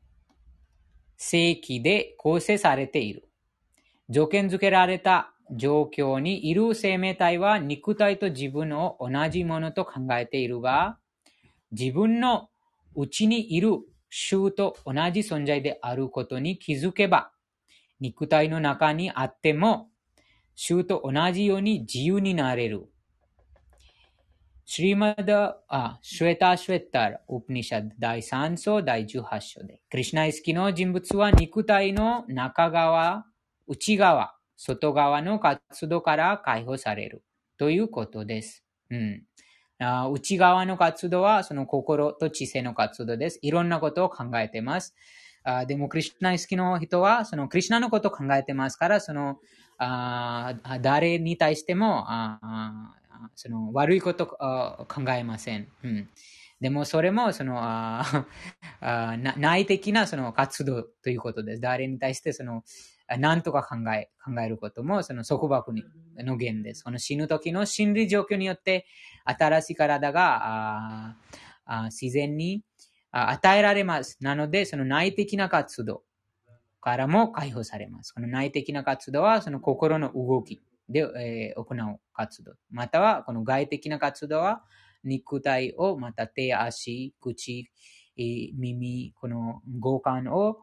S1: 正規で構成されている。条件付けられた状況にいる生命体は肉体と自分を同じものと考えているが、自分の内にいる衆と同じ存在であることに気づけば、肉体の中にあっても、衆と同じように自由になれる。シリマダ、あ、シュエタ・シュエター、ウプニシャ第3章第18章で、クリシナイスキの人物は肉体の中側、内側、外側の活動から解放されるということです。うん。内側の活動はその心と知性の活動です。いろんなことを考えています。あでも、クリュナ好きの人は、そのクリュナのことを考えてますから、そのあ誰に対してもあその悪いことを考えません。うん、でもそれもそのあ あ内的なその活動ということです。誰に対してその何とか考え考えることもその束縛の源です。その死ぬ時の心理状況によって新しい体がああ自然に与えられます。なので、その内的な活動からも解放されます。この内的な活動はその心の動き。で、えー、行う活動。または、この外的な活動は、肉体を、また手、足、口、耳、この五感を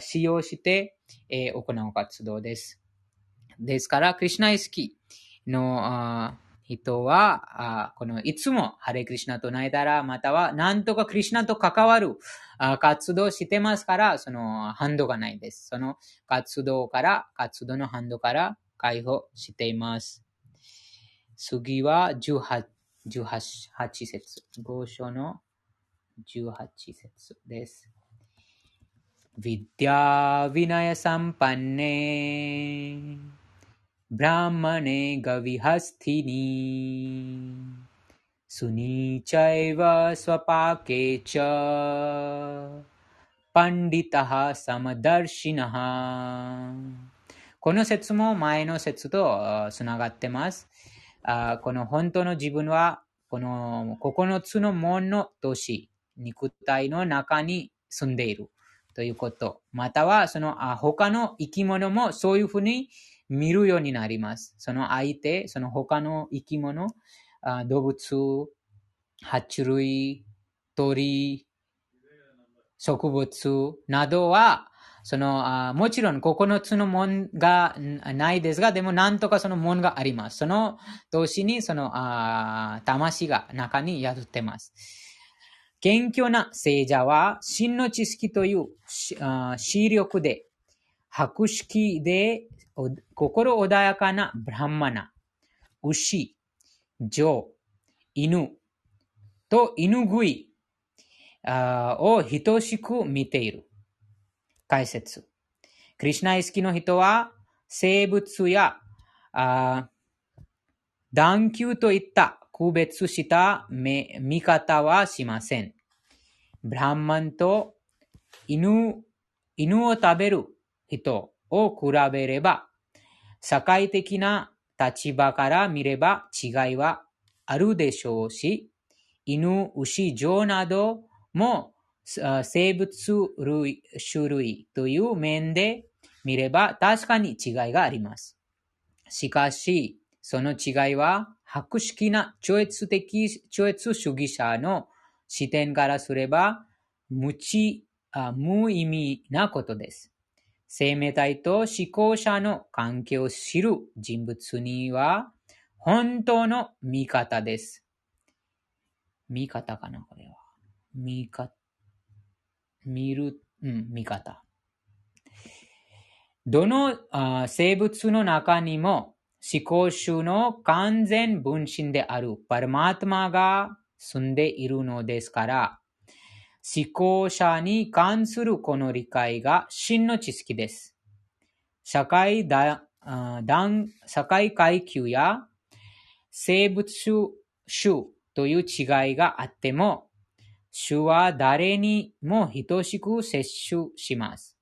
S1: 使用して、えー、行う活動です。ですから、クリュナイスキーの人は、あこのいつもハレクリシナと泣いたら、またはなんとかクリシナと関わるあ活動してますから、そのハンドがないです。その活動から、活動のハンドから解放しています。次は18、18節。五章の18節です。विद्या विनय संपन्ने ब्राह्मणे गविहस्थिनी सुनीचैव स्वपाके च पण्डितः समदर्शिनः この説も前の説とつながってます。あこの本当の自分は、この9つの門の都市、肉体の中に住んでいる ということ。または、その他の生き物もそういうふうに見るようになります。その相手、その他の生き物、動物、爬虫類、鳥、植物などは、そのあもちろん9つの門がないですが、でもなんとかその門があります。その同士にそのあ魂が中に宿ってます。謙虚な聖者は真の知識という視力で、博識で心穏やかなブランマナ、牛、女、犬と犬食いを等しく見ている。解説。クリュナイスキの人は生物やあ断球といった区別した見方はしません。ブランマンと犬犬を食べる人を比べれば、社会的な立場から見れば違いはあるでしょうし、犬、牛、象なども生物類種類という面で見れば確かに違いがあります。しかし、その違いは博識な超越的、超越主義者の視点からすれば無知あ無意味なことです。生命体と思考者の関係を知る人物には本当の見方です。見方かなこれは。見方。見る、うん、見方。どの生物の中にも思考主の完全分身であるパルマートマが住んでいるのですから、思考者に関するこの理解が真の知識です。社会だ社会階級や生物種という違いがあっても、主は誰にも等しく接種します。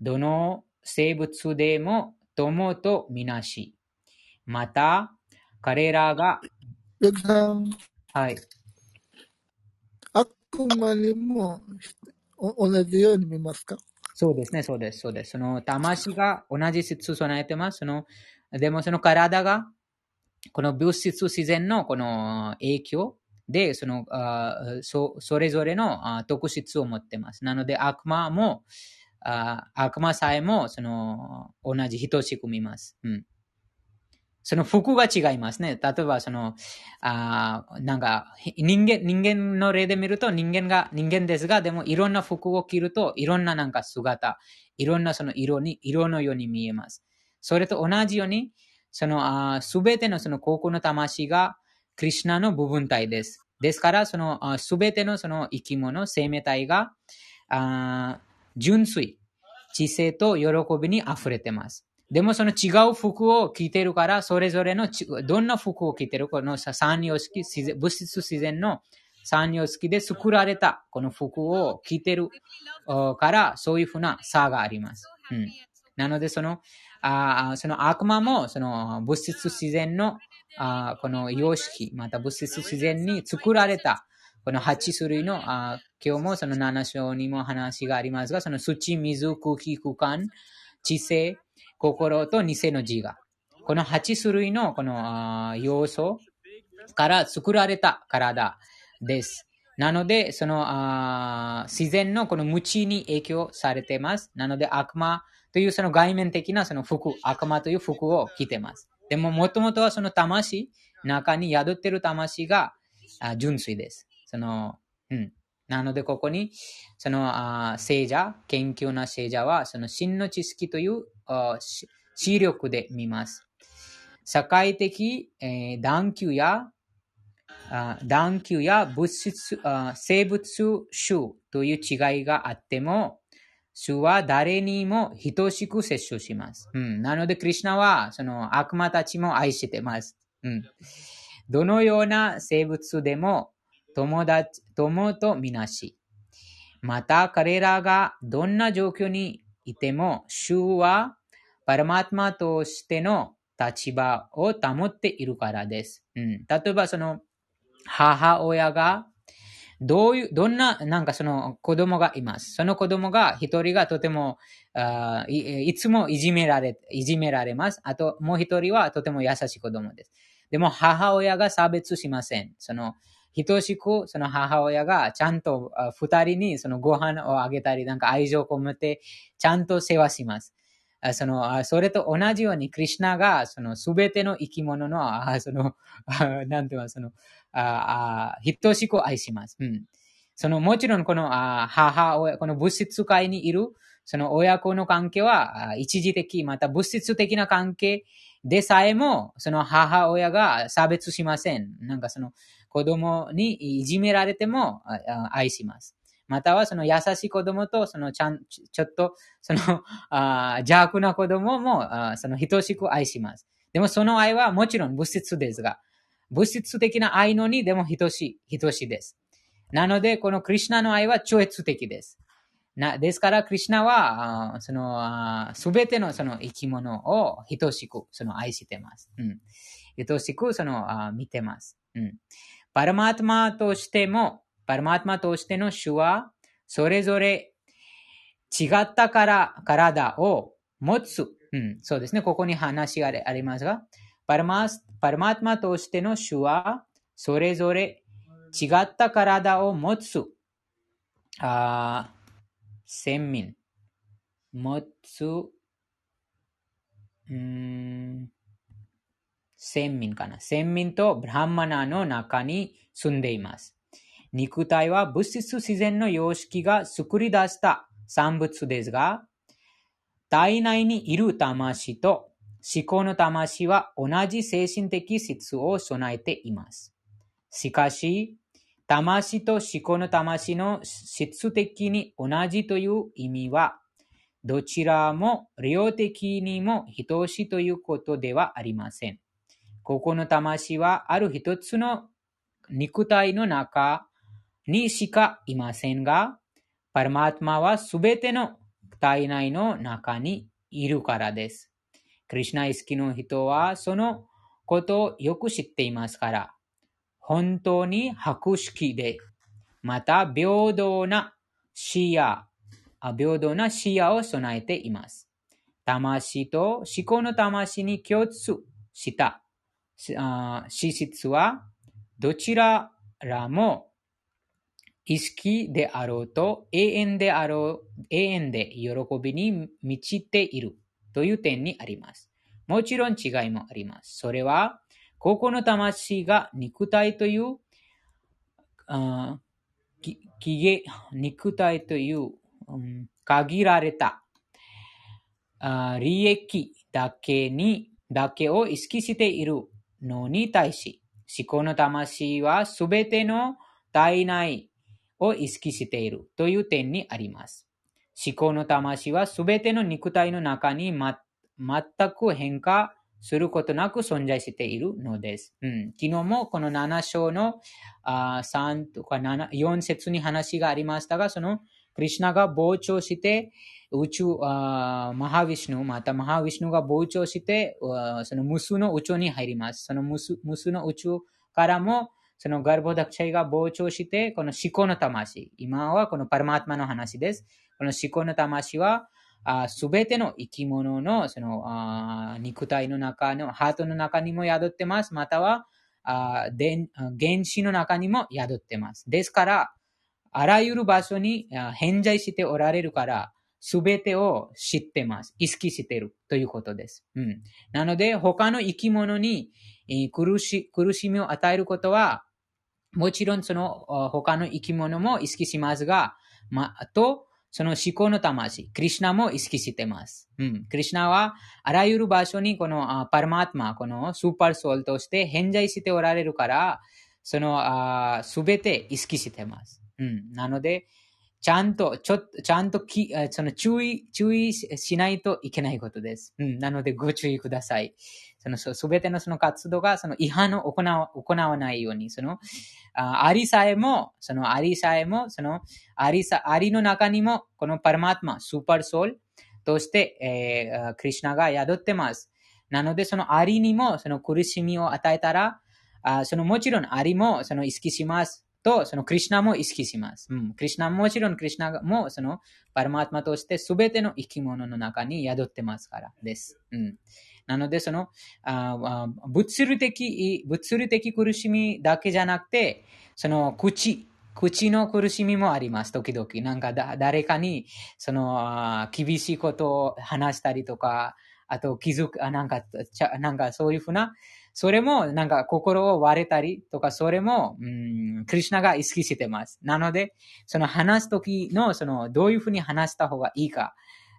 S1: どの生物でも友とみなし。また、彼らが、はい。
S2: 悪魔にも同じように見ますか？
S1: そうですね、そうです、そうです。その魂が同じ質を備えてます。そのでもその体が、この物質自然のこの影響で、そのあそそれぞれのあ特質を持ってます。なので悪魔も、あ悪魔さえもその同じ等しく見ます。うんその服が違いますね。例えば、その、あなんか、人間、人間の例で見ると人間が人間ですが、でもいろんな服を着るといろんななんか姿、いろんなその色に、色のように見えます。それと同じように、その、すべてのその高校の魂が、クリュナの部分体です。ですから、その、すべてのその生き物、生命体が、あ純粋、知性と喜びに溢れてます。でもその違う服を着てるから、それぞれのどんな服を着てるこの三様式、物質自然の三様式で作られたこの服を着てるから、そういうふうな差があります。うん、なので、その、あその悪魔もその物質自然のあこの様式、また物質自然に作られたこの8種類のあ今日もその7章にも話がありますが、その土、水、空気、空間、知性、心と偽の自我。この8種類のこの要素から作られた体です。なので、その自然のこの無知に影響されています。なので、悪魔というその外面的なその服、悪魔という服を着ています。でも、もともとはその魂、中に宿ってる魂が純粋です。その、うん。なので、ここに、その、聖者、研究な聖者は、その真の知識という視力で見ます。社会的、えー、段級や段級や物質生物種という違いがあっても、主は誰にも等しく接種します。うん、なので、クリュナはその悪魔たちも愛してます。うん、どのような生物でも友達友とみなし。また彼らがどんな状況にいても、主はパラマートマとしての立場を保っているからです。うん、例えば、その、母親が、どういう、どんな、なんかその子供がいます。その子供が、一人がとてもあい、いつもいじめられ、いじめられます。あと、もう一人はとても優しい子供です。でも、母親が差別しません。その、等しく、その母親がちゃんと二人にそのご飯をあげたり、なんか愛情を込めて、ちゃんと世話します。その、それと同じように、クリュナが、その、すべての生き物の、その、なんていうか、その、あ等しく愛します。うん。その、もちろん、この、母親、この物質界にいる、その親子の関係は、一時的、また物質的な関係でさえも、その母親が差別しません。なんかその、子供にいじめられても愛します。またはその優しい子供と、そのちゃん、ちょっと、その、邪悪な子供も、その等しく愛します。でもその愛はもちろん物質ですが、物質的な愛のにでも等しい、等しいです。なので、このクリュナの愛は超越的です。なですから、クリュナは、その、すべてのその生き物を等しく、その愛してます。うん。等しく、その、見てます。うん。パラマートマとしても、パラマートマとしての主は、それぞれ違ったから体を持つ。うん。そうですね。ここに話がありますが、パラマパラマートマとしての主は、それぞれ違った体を持つ。あ先民。持つ、うん、先民かな。先民とブランマナの中に住んでいます。肉体は物質自然の様式が作り出した産物ですが、体内にいる魂と思考の魂は同じ精神的質を備えています。しかし、魂と思考の魂の質的に同じという意味は、どちらも量的にも等しいということではありません。ここの魂はある一つの肉体の中にしかいませんが、パラマーマはすべての体内の中にいるからです。クリュナ意識の人はそのことをよく知っていますから、本当に博識で、また平等な視野、平等な視野を備えています。魂と思考の魂に共通した資質は、どちららも意識であろうと永遠であろう、永遠で喜びに満ちているという点にあります。もちろん違いもあります。それは、ここの魂が肉体という、あ肉体という、うん、限られたあ利益だけに、だけを意識しているのに対し、思考の魂はすべての体内を意識しているという点にあります。思考の魂はすべての肉体の中に、ま、全く変化することなく存在しているのです。うん、昨日もこの7章のあ3とか4節に話がありましたが、そのクリュナが膨張して、宇宙、マハビシュヌ、またマハビシュヌが膨張して、その無数の宇宙に入ります。その無数の宇宙からも、そのガルボダクシャイが膨張して、この思考の魂。今はこのパルマートマの話です。この思考の魂は、すべての生き物のその肉体の中の、ハートの中にも宿ってます。または、原子の中にも宿ってます。ですから、あらゆる場所に偏在しておられるから、すべてを知ってます。意識してるということです。うん、なので、他の生き物に苦し苦しみを与えることは、もちろんその他の生き物も意識しますが、まあ、と、その思考の魂、クリュナも意識してます。うん。クリュナは、あらゆる場所にこのパラマートマ、このスーパーソウルとして偏在しておられるから、そのすべて意識してます。うん。なので、ちゃんと、ちょ、ちゃんとき、その注意、注意しないといけないことです。うん。なので、ご注意ください。その、すべてのその活動が、その違反を行わ行わないように、その、ありさえも、そのありさえも、その、ありさ、ありの中にも、このパラマートマ、スーパーソウルとして、えー、クリュナが宿ってます。なので、そのありにも、その苦しみを与えたら、あそのもちろんありも、その意識します。と、そのクリュナも意識します。うん。クリュナもちろんクリュナも、そのパラマーマとして全ての生き物の中に宿ってますからです。うん。なので、その、あ物理的、物理的苦しみだけじゃなくて、その口、口の苦しみもあります、時々。なんかだ、誰かに、その、厳しいことを話したりとか、あと気づく、あなんか、ちゃなんかそういうふうな、それもなんか心を割れたりとか、それも、うん、クリュナが意識してます。なので、その話すときの、その、どういうふうに話した方がいいか、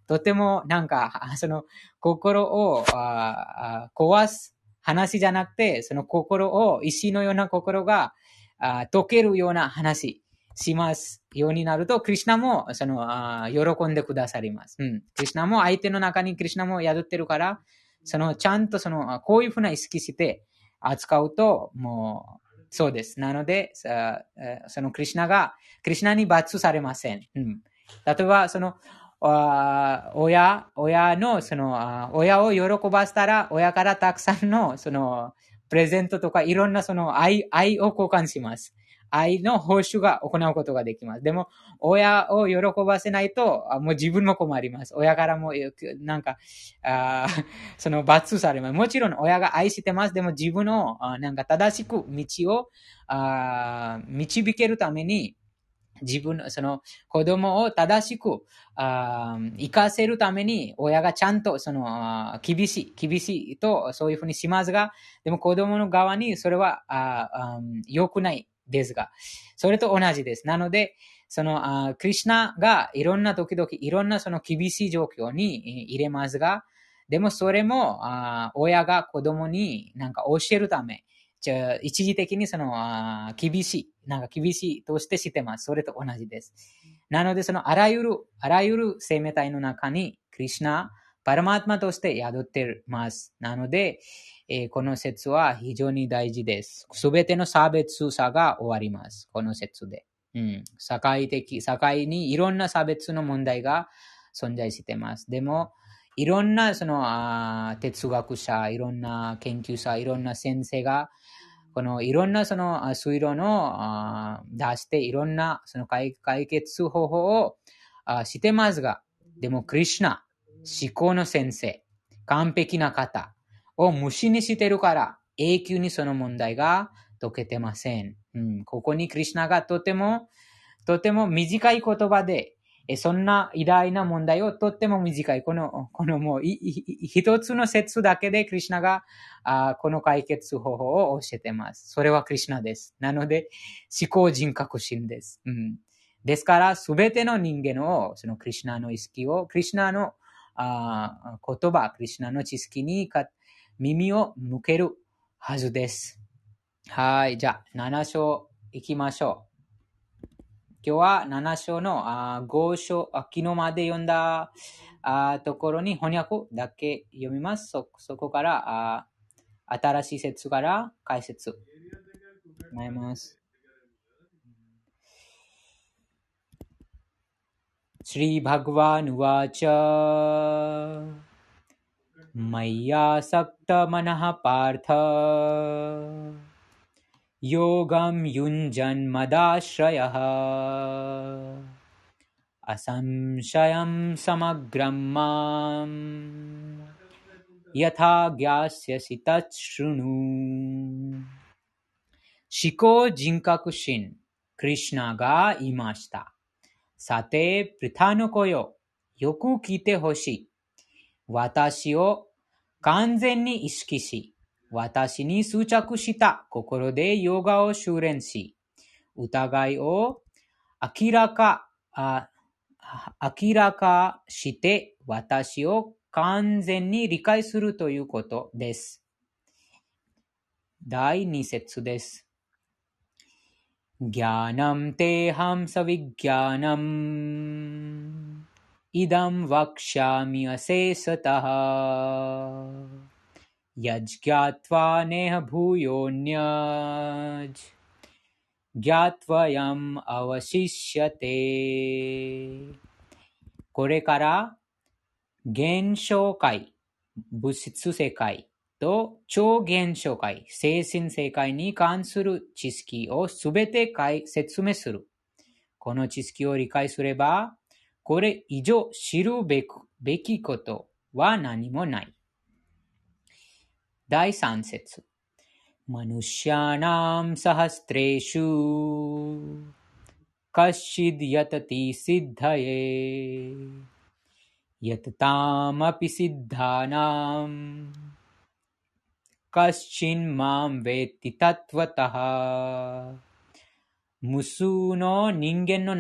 S1: とてもなんか、その、心をあ壊す話じゃなくて、その心を、石のような心があ溶けるような話しますようになると、クリュナも、その、あ喜んでくださります。うん。クリュナも相手の中にクリュナも宿ってるから、その、ちゃんとその、こういうふうな意識して扱うと、もう、そうです。なので、そのクリュナが、クリュナに罰されません。うん、例えば、その、親、親の、その、親を喜ばせたら、親からたくさんの、その、プレゼントとか、いろんなその愛、愛を交換します。愛の報酬が行うことができます。でも、親を喜ばせないと、もう自分も困ります。親からも、なんか、あ その罰されます。もちろん親が愛してます。でも自分の、なんか正しく道をあ導けるために、自分の、その子供を正しく、あ生かせるために、親がちゃんと、その、厳しい、厳しいと、そういうふうにしますが、でも子供の側にそれは、あ良くないですが、それと同じです。なので、その、あクリュナがいろんな時々、いろんなその厳しい状況に入れますが、でもそれも、あ親が子供になんか教えるため、じゃ一時的にその、あ厳しい、なんか厳しいとしてしてます。それと同じです。なので、そのあらゆる、あらゆる生命体の中に、クリュナ、パラマートマとして宿ってます。なので、えー、この説は非常に大事です。すべての差別さが終わります。この説で。うん。社会的、社会にいろんな差別の問題が存在してます。でも、いろんなそのあ哲学者、いろんな研究者、いろんな先生が、このいろんなその推論を出して、いろんなその解決方法をしてますが、でも、クリュナ、思考の先生、完璧な方、を無視にしてるから、永久にその問題が解けてません。うん、ここにクリュナがとても、とても短い言葉で、そんな偉大な問題をとっても短い。この、このもう一つの説だけでクリュナがあこの解決方法を教えてます。それはクリュナです。なので、思考人格心です。うん、ですから、すべての人間を、そのクリュナの意識を、クリュナのあ言葉、クリュナの知識にか耳を向けるはずです。はい。じゃあ、7章行きましょう。今日は7章のあ5章あ、昨日まで読んだあところに翻訳だけ読みます。そそこからあ新しい説から解説。まいます。श्री भगवानुवाच मय्यासक्तमनः पार्थ योगं युञ्जन्मदाश्रयः असंशयं समग्रं माम् यथा ज्ञास्यसि तच्छृणु 思考人格心、クリシナがいました。さて、プタの子よ、よく聞いてほしい。 私を完全に意識し、私に執着した心でヨガを修練し、疑いを明らか、明らかして私を完全に理解するということです。第2節です。ज्ञानं तेऽहं सविज्ञानम् इदं वक्ष्यामि अशेषतः यज्ञात्वा नेह भूयोऽन्यज् ज्ञात्वयम् अवशिष्यते これから現象界、物質世界と超現象界、精神世界に関する知識をすべて説明する。この知識を理解すれば、 これ以上知るべくべきことは何もない。第三節。मनुष्याणाम् सहस्रेषु कश्चिद् यतति सिद्धये यततामपि सिद्धानाम् कश्चिन् मां वेत्ति तत्त्वतः 無数の人間の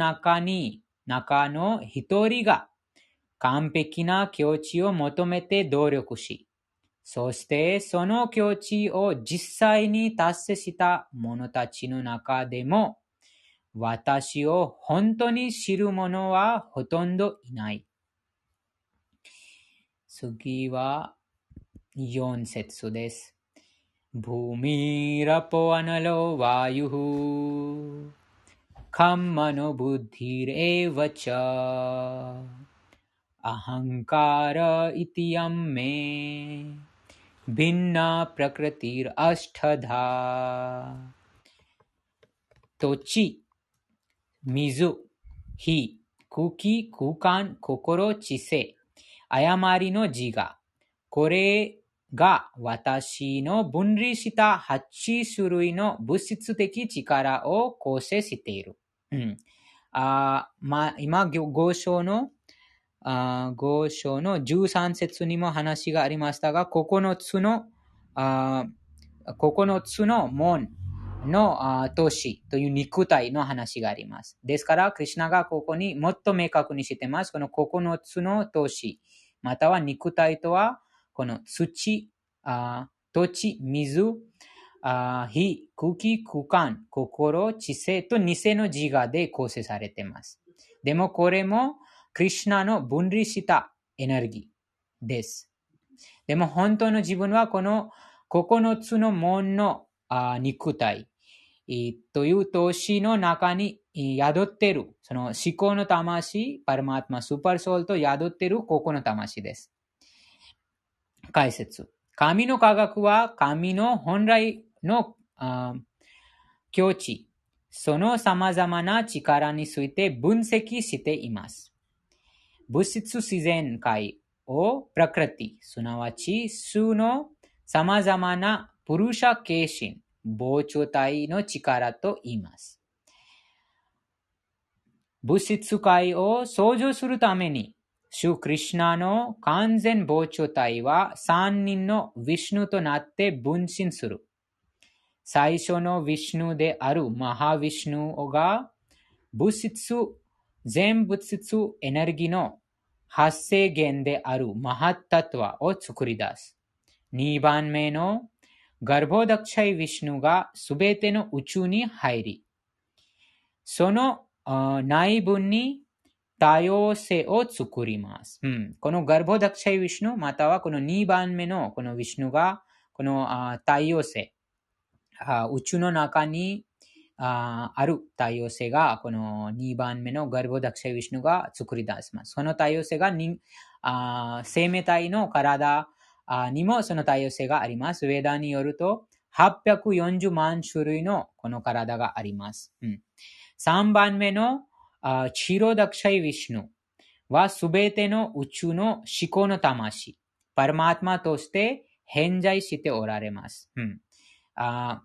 S1: 中に中の一人が完璧な境地を求めて努力し、そしてその境地を実際に達成した者たちの中でも、私を本当に知る者はほとんどいない。次は 4節です。भूमिरपो अनलो वायुः खम्मनो बुद्धिरेव च अहङ्कार इति यं मे भिन्ना प्रकृतिरष्टधा 土地、水、火、空気、空間、心、知性、誤りの自我。これが私の分離した8種類の物質的力を構成している。 うん。あまあ、今、合章の、あ合章の13節にも話がありましたが、9つの、あ9つの門の都市という肉体の話があります。ですから、クリュナがここにもっと明確にしてます。この9つの都市、または肉体とは、この土、あ土地、水、あ火、空気、空間、心、知性と偽の自我で構成されています。でもこれも、クリュナの分離したエネルギーです。でも本当の自分はこの9つの門の肉体、という投資の中に宿っている、その思考の魂、パルマートマ、スーパーソウルと宿っているここの魂です。解説。神の科学は神の本来の境地、その様々な力について分析しています。物質自然界をプラクラティ、すなわち数の様々なプルシャ形心、膨張体の力と言います。物質界を創造するために、シュクリシナの完全膨張体は三人のヴィシュヌとなって分身する。最初のヴィシュヌであるマハヴィシュヌが物質、全物質エネルギーの発生源であるマハッタトワを作り出す。2番目のガルボダクシャイ・ヴィシュヌがすべての宇宙に入り、その内部に多様性を作ります。うん、このガルボダクシャイ・ヴィシュヌ、またはこの2番目のこのヴィシュヌが、この太陽星、宇宙の中にある太陽星が、この2番目のガルボダクシャイ・ヴィシュヌが作り出します。その太陽星があ生命体の体にもその多様性があります。ウェダによると、840万種類のこの体があります。うん、3番目のチロダクシャイ・ヴィシュヌはすべての宇宙の思考の魂、パルマートマとして偏在しておられます。うん、あ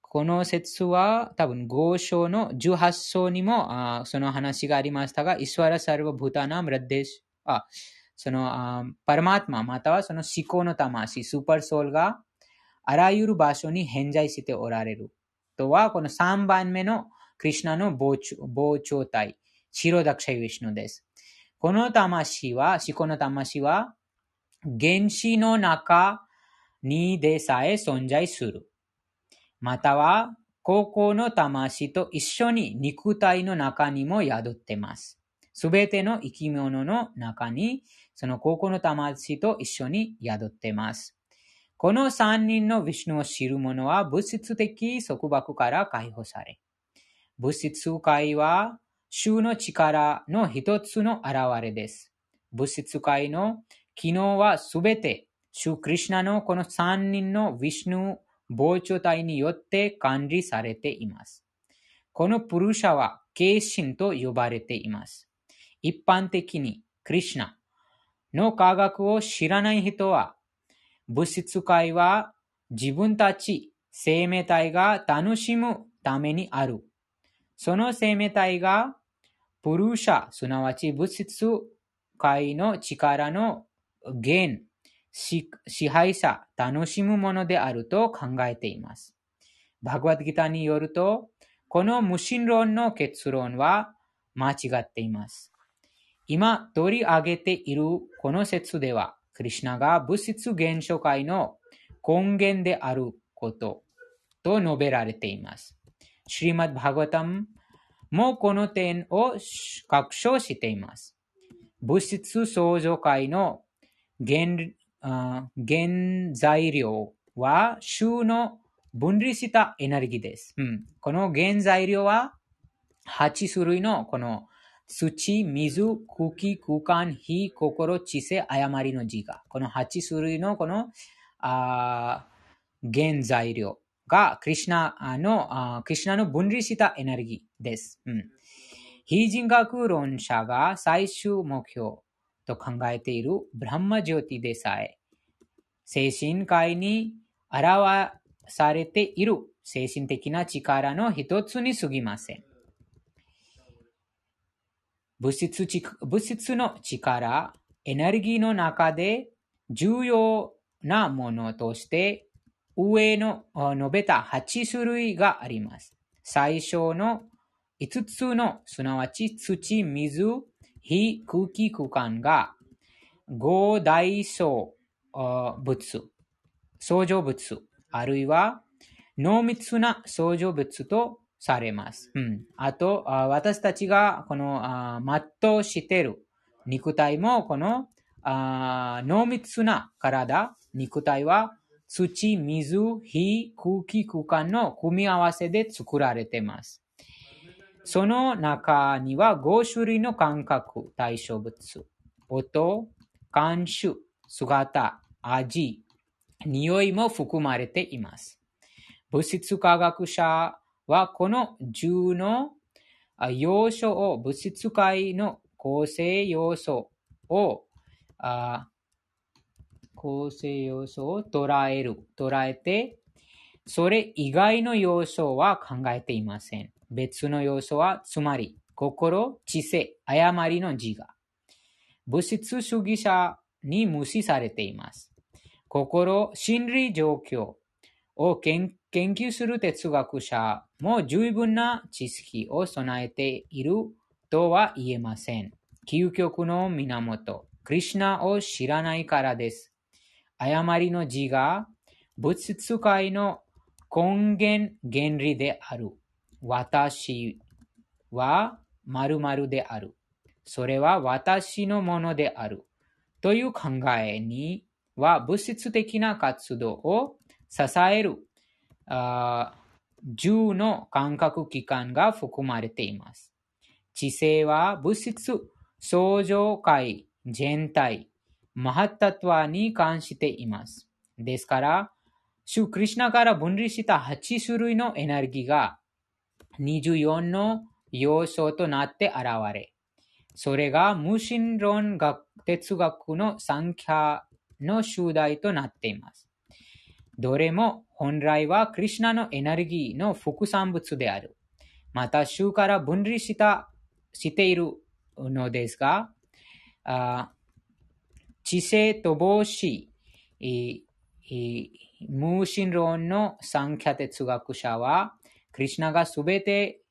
S1: この説は多分合章の18章にもその話がありましたが、イスワラサルバ・ブタナム・ラデシあそのパラマーマまたはその思考の魂、スーパーソウルがあらゆる場所に偏在しておられる。とは、この3番目のクリュナの膨張体、シロダクシャイウィシュヌです。この魂は、思考の魂は、原子の中にでさえ存在する。または、高校の魂と一緒に肉体の中にも宿ってます。すべての生き物の中にその高校の魂と一緒に宿ってます。この三人のヴィシュヌを知る者は物質的束縛から解放され、物質界は衆の力の一つの現れです。物質界の機能はすべて、シュクリシナのこの三人のヴィシュヌ膨張体によって管理されています。このプルシャは、形心と呼ばれています。一般的に、クリシナ、の科学を知らない人は、物質界は自分たち生命体が楽しむためにある。その生命体がプルーシャ、すなわち物質界の力の源、支配者、楽しむものであると考えています。バグワッドギターによると、この無神論の結論は間違っています。今取り上げているこの説では、クリシナが物質現象界の根源であることと述べられています。シリマッバガタムもこの点を確証しています。物質創造界の原原材料は種の分離したエネルギーです。うん、この原材料は8種類のこの土、水、空気、空間、火、心、知性、誤りの自我。この8種類のこのあ原材料がクリシナの、クリシナの分離したエネルギーです。うん、非人格論者が最終目標と考えているブランマジョティでさえ、精神界に表されている精神的な力の一つに過ぎません。物質物質の力、エネルギーの中で重要なものとして上の述べた8種類があります。最初の5つの、すなわち土、水、非空気空間が合大層物、相乗物、あるいは濃密な相乗物とされます。うん、あと、私たちがこの全うしている肉体もこの濃密な体、肉体は土、水、火、空気、空間の組み合わせで作られています。その中には5種類の感覚対象物、音、感種、姿、味、匂いも含まれています。物質科学者はこの10の要素を物質界の構成要素を構成要素を捉える、捉えて、それ以外の要素は考えていません。別の要素は、つまり、心、知性、誤りの自我。物質主義者に無視されています。心、心理状況を研究する哲学者も十分な知識を備えているとは言えません。究極の源、クリシナを知らないからです。誤りの字が物質界の根源原理である。私は〇〇である。それは私のものである。という考えには物質的な活動を支える10の感覚器官が含まれています。知性は物質相乗界全体、マハッタトワに関しています。ですから、シュクリシナから分離した8種類のエネルギーが24の要素となって現れ、それが無神論学哲学の三ャの集大となっています。どれも本来はクリシナのエネルギーの副産物である。また、衆から分離した、しているのですが、あ知性と帽子、無神論の三ャ哲学者は、クリシナがすべて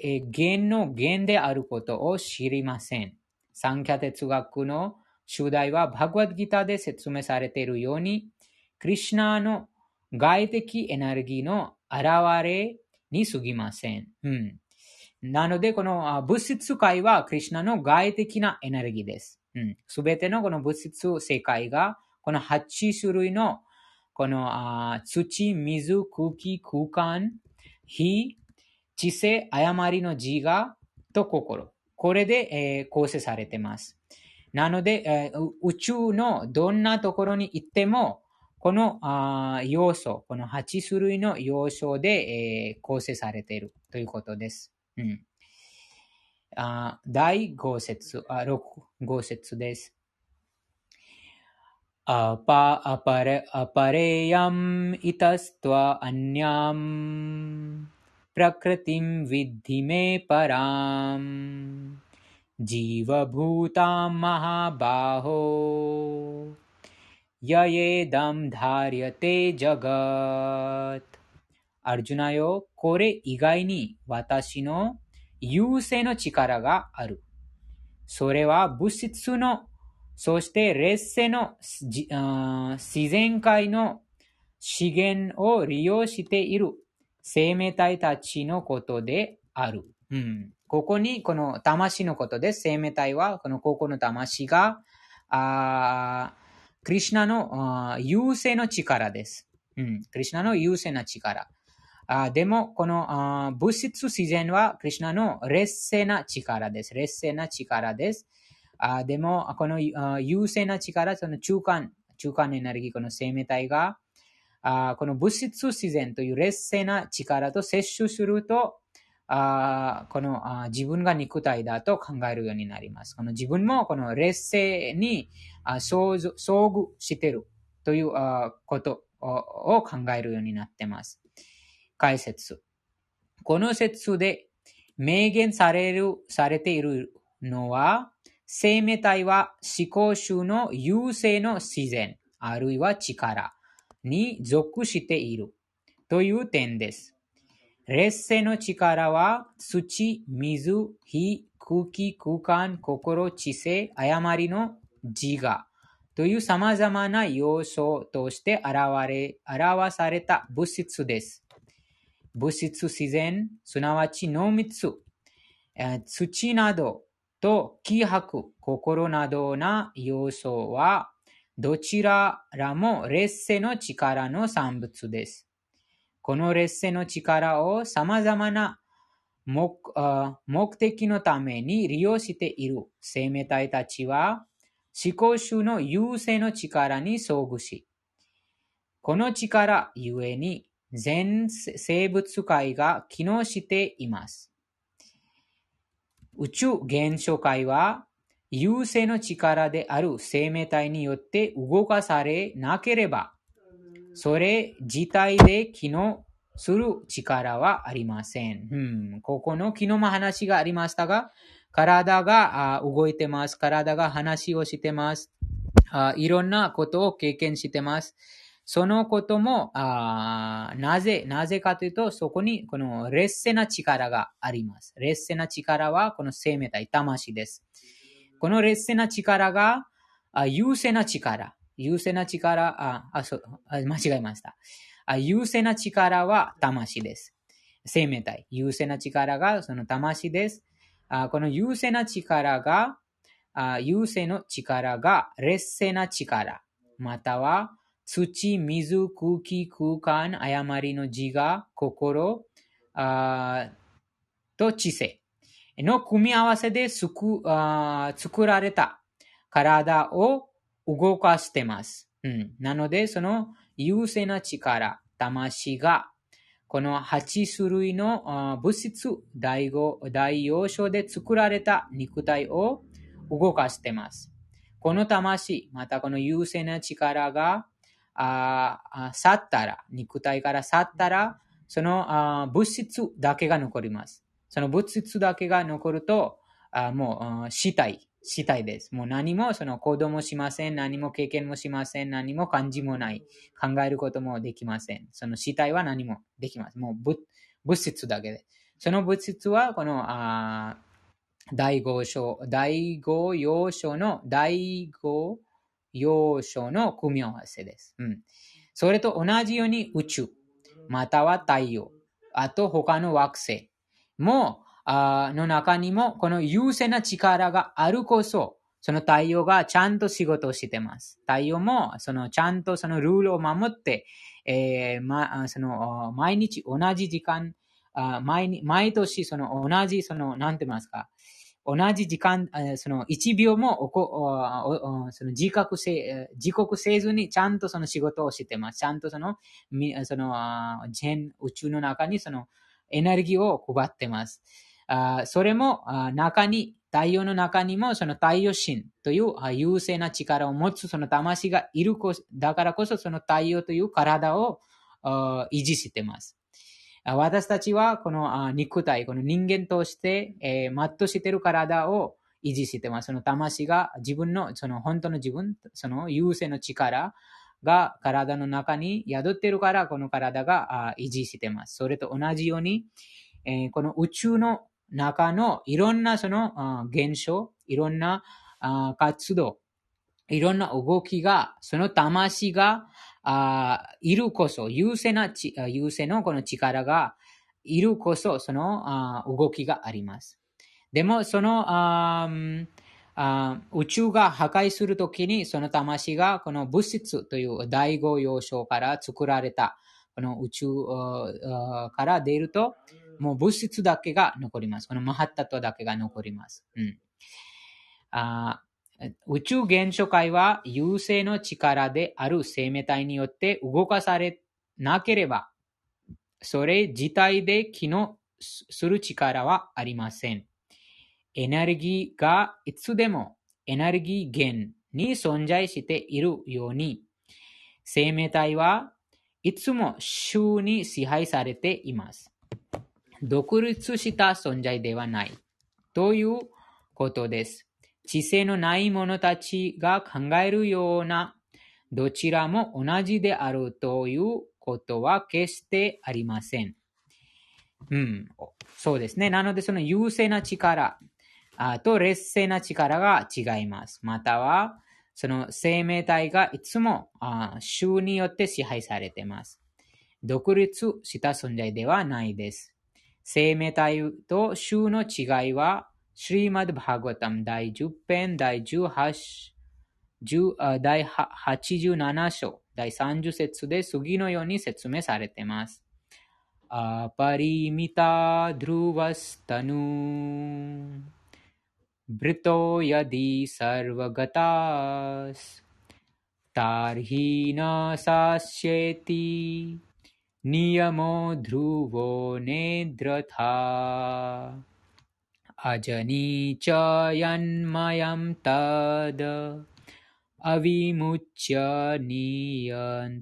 S1: 弦の弦であることを知りません。三ャ哲学の主題はバグワッドギターで説明されているように、クリシナの外的エネルギーの現れに過ぎません。うん、なので、この物質界はクリシナの外的なエネルギーです。す、べ、てのこの物質世界が、この8種類のこの土、水、空気、空間、非、知性、誤りの自我と心。これで、えー、構成されています。なので、えー、宇宙のどんなところに行っても、このあ要素、この8種類の要素で、えー、構成されているということです。うん、あ第5節あ、6、5節です。अपा अपर अपरेयम् इतस्त्वन्याम् प्रकृतिं विद्धि मे पराम् जीवभूतां महाबाहो ययेदं धार्यते जगत् アルジュナよ、これ以外に私の優勢の力がある。それは物質の そして劣勢の自然界の資源を利用している生命体たちのことである。うん、ここにこの魂のことです。生命体はこのここの魂があクリシナのあ優勢の力です。うん。クリシナの優勢な力。あでも、このあ物質自然はクリシナの劣勢な力です。劣勢な力です。あでも、この優勢な力、その中間、中間エネルギー、この生命体が、あこの物質自然という劣勢な力と摂取すると、あこのあ自分が肉体だと考えるようになります。この自分もこの劣勢にあ遭遇遭遇しているというあことをを考えるようになってます。解説。この説で明言される、されているのは、生命体は思考集の優勢の自然、あるいは力に属しているという点です。劣勢の力は土、水、火、空気、空間、心、知性、誤りの自我という様々な要素として現れ、表された物質です。物質自然、すなわち濃密、土などと気迫、心などな要素は、どちららも劣勢の力の産物です。この劣勢の力を様々な目目的のために利用している生命体たちは、思考集の優勢の力に遭遇し、この力ゆえに全生物界が機能しています。宇宙現象界は優勢の力である生命体によって動かされなければ、それ自体で機能する力はありません。うん、ここの昨日も話がありましたが、体が動いてます。体が話をしてます。あいろんなことを経験してます。そのことも、あなぜ、なぜかというと、そこにこの劣勢な力があります。劣勢な力はこの生命体、魂です。この劣勢な力が、あ優勢な力。優勢な力、あ、あ、そう、あ間違えました。あ優勢な力は魂です。生命体。優勢な力がその魂です。あこの優勢な力が、あ優勢の力が劣勢な力。または、土、水、空気、空間、誤りの自我、心、と知性の組み合わせで作られた体を動かしてます。うん、なので、その優勢な力、魂が、この8種類の物質、大語大要素で作られた肉体を動かしてます。この魂、またこの優勢な力が、ああ去ったら、肉体から去ったら、そのあ物質だけが残ります。その物質だけが残ると、あもうあ死体、死体です。もう何もその行動もしません。何も経験もしません。何も感じもない。考えることもできません。その死体は何もできません。もう物物質だけで。その物質はこのあ第五章、第五要素の第五要素の組み合わせです。うん。それと同じように宇宙、または太陽、あと他の惑星も、あの中にもこの優勢な力があるこそ、その太陽がちゃんと仕事をしてます。太陽もそのちゃんとそのルールを守って、えーま、その毎日同じ時間、あ毎毎年その同じその、なんて言いますか、同じ時間、その1秒もおこその自覚せ、自国せずにちゃんとその仕事をしてます。ちゃんとその、その、全宇宙の中にそのエネルギーを配ってます。それも中に、太陽の中にもその太陽神という優勢な力を持つその魂がいるこ、だからこそその太陽という体を維持してます。私たちはこの肉体、この人間として、えー、全うしている体を維持してます。その魂が自分の、その本当の自分、その優勢の力が体の中に宿っているから、この体が維持してます。それと同じように、えーこの宇宙の中のいろんなその現象、いろんな活動、いろんな動きが、その魂があいるこそ、優勢なち、優勢のこの力がいるこそ、そのあ動きがあります。でも、そのああ宇宙が破壊するときに、その魂がこの物質という第五要素から作られた、この宇宙から出ると、もう物質だけが残ります。このマハッタトだけが残ります。うん、あ宇宙現象界は優勢の力である生命体によって動かされなければ、それ自体で機能する力はありません。エネルギーがいつでもエネルギー源に存在しているように、生命体はいつも衆に支配されています。独立した存在ではないということです。知性のない者たちが考えるようなどちらも同じであるということは決してありません。うん、そうですね。なので、その優勢な力と劣勢な力が違います。または、その生命体がいつも衆によって支配されています。独立した存在ではないです。生命体と衆の違いは、श्रीमद्भागवतम दाइजू पेन दाइजू हाशजू दाइ हा, हाचीजू नानाशो दाइसांजू सेत्सुदे सुगिनो योनि सेत्सुमे सारे तेमास अपरिमिता ध्रुवस्तनु। भृतो यदि सर्वगतास। तार्हि न सास्येति। नियमो ध्रुवो नेद्रथा। अजनी च यन्मयं तद् अविमुच्य नियन्तर्भवेत्।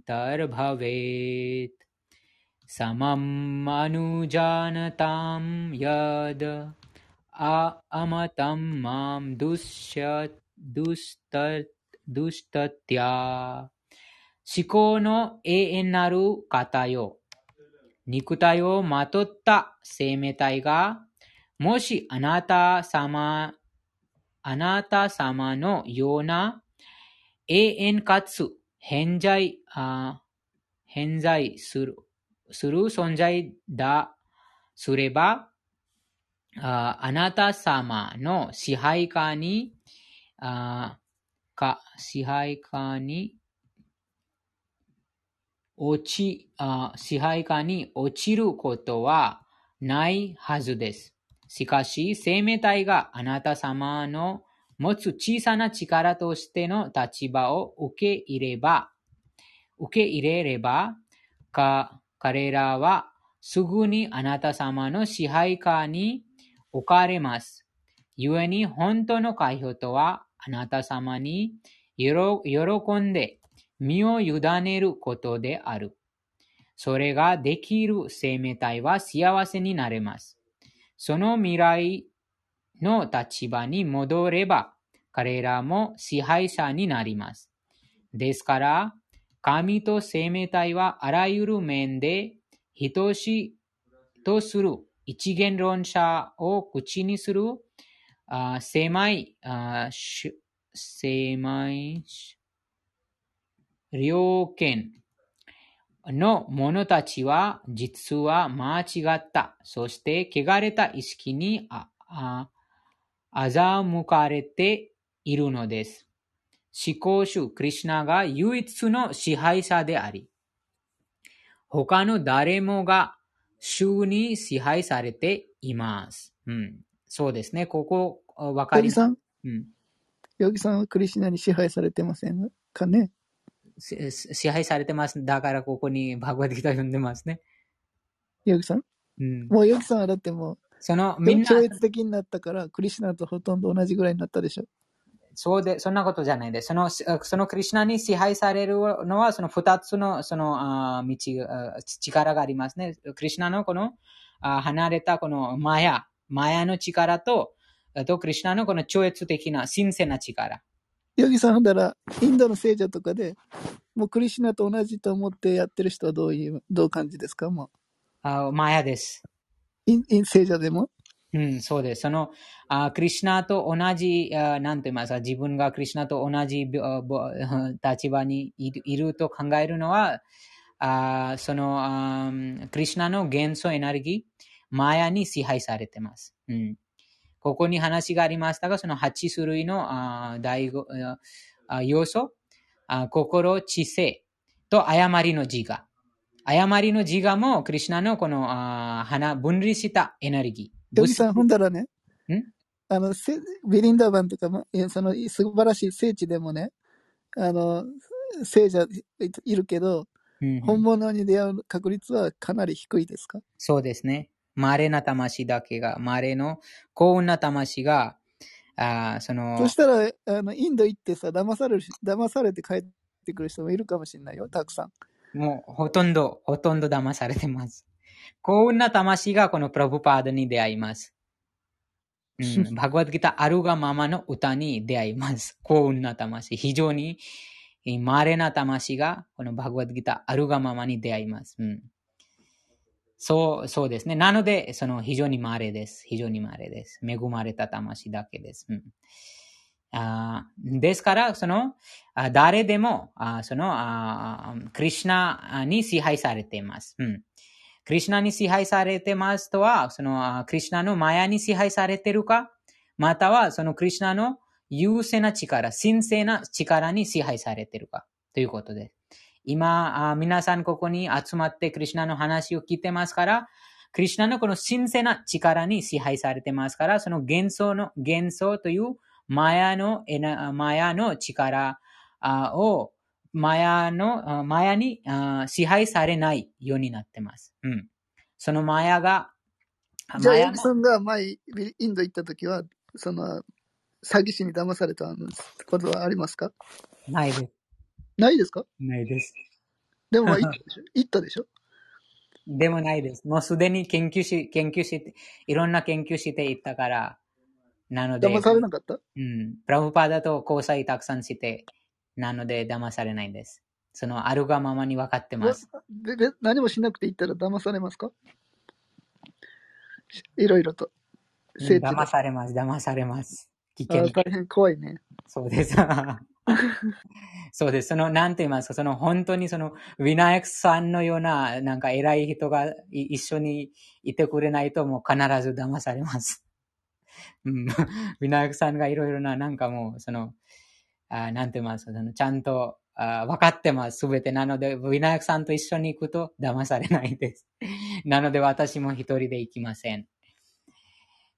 S1: समम् अनुजानतां यद् आ अमतं माँ दुष्य दुष्ट दुष्टत्या। शिकोनो ए एन्नारु कातायो। निकुतायो मातोत्ता सेमेताइगा もしあなた様、あなた様のような永遠かつ偏在、あ偏在するする存在だすれば、ああなた様の支配下に、あか支配下に落ちあ、支配下に落ちることはないはずです。しかし、生命体があなた様の持つ小さな力としての立場を受け入れば、受け入れれば、か彼らはすぐにあなた様の支配下に置かれます。故に本当の解放とは、あなた様に喜んで身を委ねることである。それができる生命体は幸せになれます。その未来の立場に戻れば、彼らも支配者になります。ですから、神と生命体はあらゆる面で等しいとする一元論者を口にするあ狭いあ狭い両権の者たちは実は間違った。そして汚れた意識にああ欺かれているのです。思考主クリシナが唯一の支配者であり、他の誰もが州に支配されています。うん。そうですね。ここ、わかります。
S2: さん、うん。ヨギさんはクリシナに支配されてませんかね？
S1: 支配されてます。だからここにバグワディギター読んでますね。
S2: ヨギさん？うん。もうヨギさんはだってもう、
S1: その、
S2: みんな。超越的になったから、クリシナとほとんど同じぐらいになったでしょ。
S1: そうで、そんなことじゃないです。その、そのクリシナに支配されるのは、その二つの、その、あ道、力がありますね。クリシナのこの、あ離れたこのマヤ、マヤの力と、と、クリシナのこの超越的な神聖な力。
S2: ヨギさん、だら、インドの聖者とかで、もうクリシナと同じと思ってやってる人はどういう、どう感じですか？もう。
S1: あマヤです。
S2: イン、イン聖者でも？
S1: うん、そうです。その、あクリシュナと同じ、あなんて言いますか、自分がクリシュナと同じ立場にいると考えるのは、あそのあ、クリシュナの幻想エネルギー、マヤに支配されています。うん、ここに話がありましたが、その8種類のあ第要素。あ、心、知性。と誤りの自我。誤りの自我も、クリュナのこのあ花、分離したエネルギー。
S2: ヨギさん、ほんだらね。
S1: ん、
S2: あの、せビリンダーバンとかも、その素晴らしい聖地でもね、あの、聖者いいるけど、
S1: うんうん。
S2: 本物に出会う確率はかなり低いですか？
S1: そうですね。稀な魂だけが、稀の幸運な魂が、あーその、
S2: そしたら、あの、インド行ってさ、騙されるし、騙されて帰ってくる人もいるかもしれないよ、たくさん。
S1: もうほとんど、ほとんど騙されてます。幸運な魂がこのプラブパードに出会います。うん、バグワッドギターあるがままの歌に出会います。幸運な魂。非常にえー稀な魂がこのバグワッドギターあるがままに出会います。うん、そう、そうですね。なので、その非常に稀です。非常に稀です。恵まれた魂だけです。うんあですから、その、誰でも、あそのあ、クリシナに支配されています。うん。クリシナに支配されてますとは、その、クリシナのマヤに支配されてるか、または、そのクリシナの優勢な力、神聖な力に支配されてるか、ということです。今、あ皆さんここに集まってクリシナの話を聞いてますから、クリシナのこの神聖な力に支配されてますから、その幻想の、幻想というマヤのマヤの力あを、マヤの、あマヤにあ支配されないようになってます。うん。そのマヤが、
S2: じゃあ、
S1: マヤの
S2: ヨギさんが前、ビインド行った時は、その、詐欺師に騙されたことはありますか？
S1: ないです。
S2: ないですか？
S1: ないです。
S2: でも、まあ、行ったでしょ？行ったでしょ
S1: でもないです。もうすでに研究し、研究して、いろんな研究していったから、なので、
S2: 騙されなかった？
S1: うん。プラブパーダと交際たくさんして、なので騙されないんです。そのあるがままに分かってます。
S2: でで何もしなくて行ったら騙されますか？しいろいろと。
S1: 騙されます、騙されます。危
S2: あ
S1: 険
S2: ー大変怖いね。
S1: そうです。そうです。その、なんて言いますか、その本当にその、ウィナヤクさんのような、なんか偉い人がい一緒にいてくれないともう必ず騙されます。うん。ウィナヤクさんがいろいろな、なんかもう、その、あなんて言いますか、その、ちゃんと、あ分かってます、すべて。なので、ウィナヤクさんと一緒に行くと騙されないです。なので、私も一人で行きません。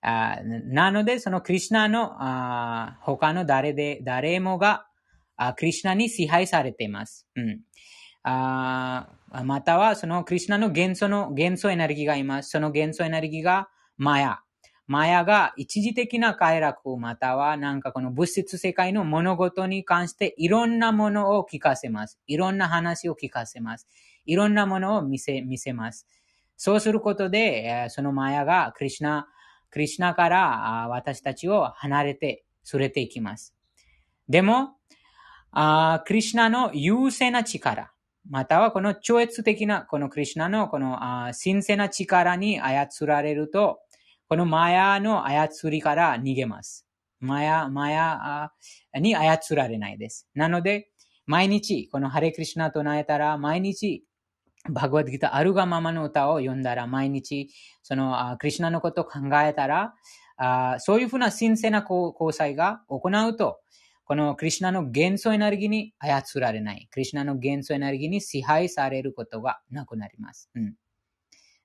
S1: あなので、そのクリシナのあ他の誰で、誰もがあクリシナに支配されています。うん、あまたは、そのクリシナの元素の、元素エネルギーがいます。その元素エネルギーがマヤ。マヤが一時的な快楽、またはなんかこの物質世界の物事に関していろんなものを聞かせます。いろんな話を聞かせます。いろんなものを見せ、見せます。そうすることで、そのマヤがクリシナ、クリシナから私たちを離れて、それていきます。でも、あクリシナの優勢な力、またはこの超越的な、このクリシナのこのあ神聖な力に操られると、このマヤの操りから逃げます。マヤ、マヤに操られないです。なので、毎日、このハレクリシナと唱えたら、毎日、バグワッドギターあるがままの歌を読んだら、毎日、その、クリシナのことを考えたら、あそういうふうな神聖な交際が行うと、このクリシナの元素エネルギーに操られない。クリシナの元素エネルギーに支配されることがなくなります。うん、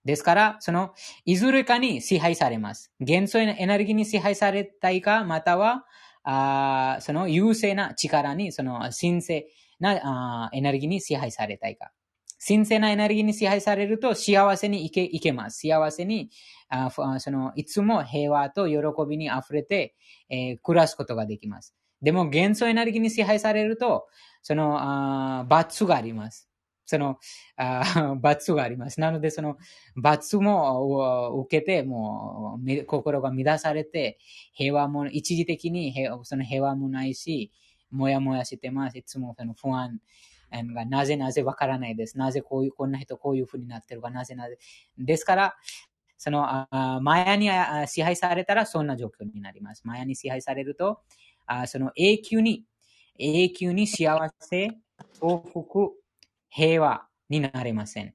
S1: ですから、その、いずれかに支配されます。元素エネルギーに支配されたいか、または、あその優勢な力に、その神聖なエネルギーに支配されたいか。神聖なエネルギーに支配されると幸せにいけいけます。幸せにあそのいつも平和と喜びに溢れて、えー暮らすことができます。でも元素エネルギーに支配されると、その罰があります。その 罰があります。なので、その罰も受けて、もう心が乱されて、平和も一時的に平その平和もないし、もやもやしてます。いつもその不安。がなぜなぜわからないです。なぜこういう、こんな人こういうふうになってるか、なぜなぜ。ですから、その、あマヤに支配されたらそんな状況になります。マヤに支配されると、あその永久に、永久に幸せ、幸福、平和になれません。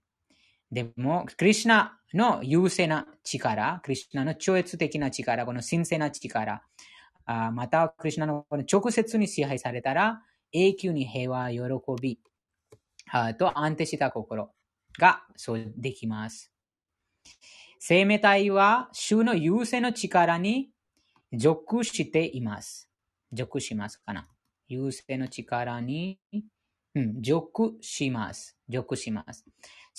S1: でも、クリシナの優勢な力、クリュナの超越的な力、この神聖な力、あまたクリュナのこの直接に支配されたら、永久に平和、喜びあと安定した心がそうできます。生命体は主の優勢の力に属しています。属しますかな？優勢の力に、うん、属します。属します。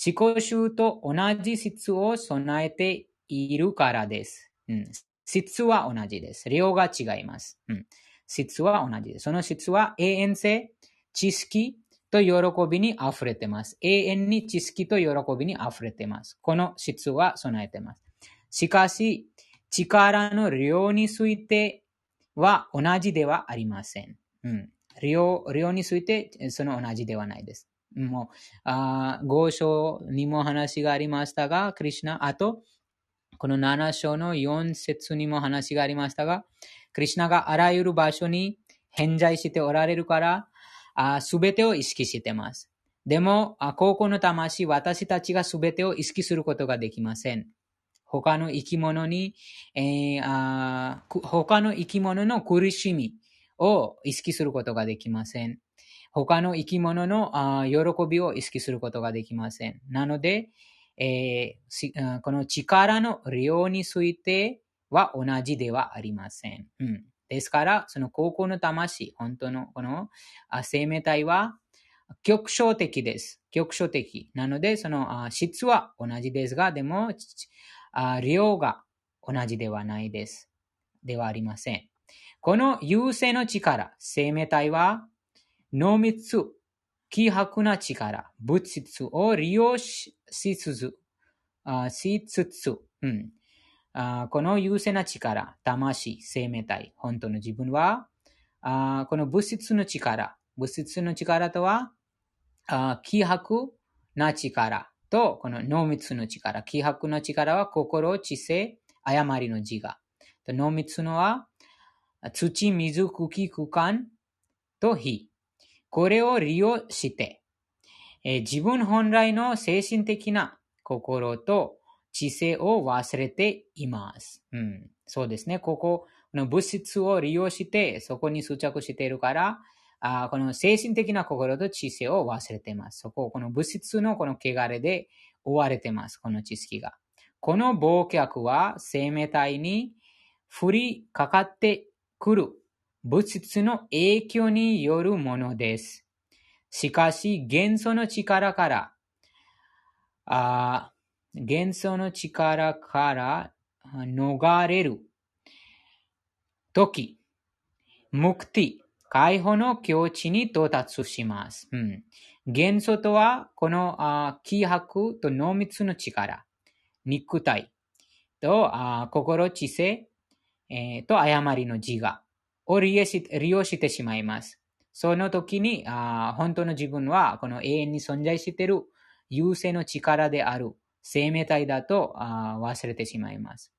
S1: 思考集と同じ質を備えているからです。うん、質は同じです。量が違います。うん、質は同じです。その質は永遠性、知識と喜びに溢れてます。永遠に知識と喜びに溢れてます。この質は備えてます。しかし、力の量については同じではありません。うん、量量についてその同じではないです。もう、あ5章にも話がありましたが、クリュナ、あと、この7章の4節にも話がありましたが、クリュナがあらゆる場所に偏在しておられるから、すべてを意識してます。でも、高校の魂、私たちがすべてを意識することができません。他の生き物に、えー、あ他の生き物の苦しみを意識することができません。他の生き物のあ喜びを意識することができません。なので、えー、この力の量については同じではありません。うん、ですから、その高校の魂、本当のこの生命体は局所的です。局所的。なので、その質は同じですが、でも、量が同じではないです。ではありません。この優勢の力、生命体は、濃密、希薄な力、物質を利用しつつ、あしつつ、うん、あこの優勢な力、魂、生命体、本当の自分は、あこの物質の力、物質の力とは、希薄な力と、この濃密の力。希薄な力は心、知性、誤りの自我。濃密のは、土、水、空気、空間と火。これを利用して、え自分本来の精神的な心と知性を忘れています。うん、そうですね。ここの物質を利用して、そこに執着しているから、あこの精神的な心と知性を忘れています。そこを、この物質のこの汚れで追われています。この知識が。この忘却は生命体に降りかかってくる物質の影響によるものです。しかし、元素の力から、あ元素の力から逃れるとき、目的、解放の境地に到達します。うん、元素とは、このあ気迫と濃密の力、肉体とあ心知性、えー、と誤りの自我。を利用してしまいます。その時にあ本当の自分はこの永遠に存在している優勢の力である生命体だとあ忘れてしまいます。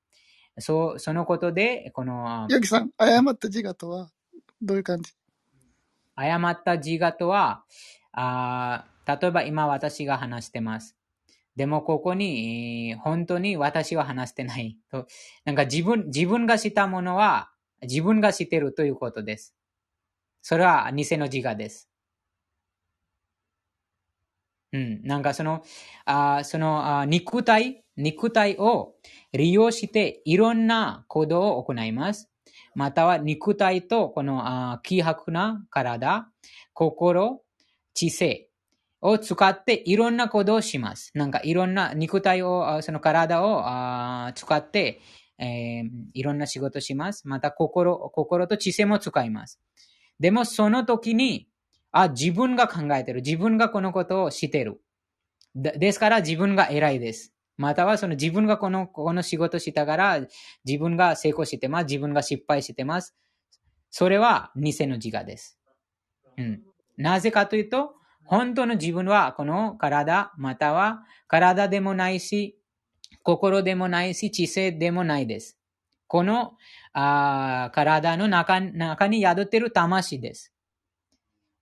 S1: そそのことで、この。
S2: ヨギさん、誤った自我とはどういう感じ？
S1: 誤った自我とはあ、例えば今私が話してます。でもここに、本当に私は話してないと。なんか自分、自分がしたものは自分が知ってるということです。それは偽の自我です。うん。なんかその、あそのあ肉体、肉体を利用していろんな行動を行います。または肉体とこのあ希薄な体、心、知性を使っていろんな行動をします。なんかいろんな肉体を、その体を使ってえー、いろんな仕事します。また心、心と知性も使います。でもその時に、あ、自分が考えてる。自分がこのことをしてる。ですから自分が偉いです。またはその自分がこの、この仕事したから自分が成功してます。自分が失敗してます。それは偽の自我です。うん。なぜかというと、本当の自分はこの体、または体でもないし、心でもないし、知性でもないです。このあ体の中中に宿っている魂です。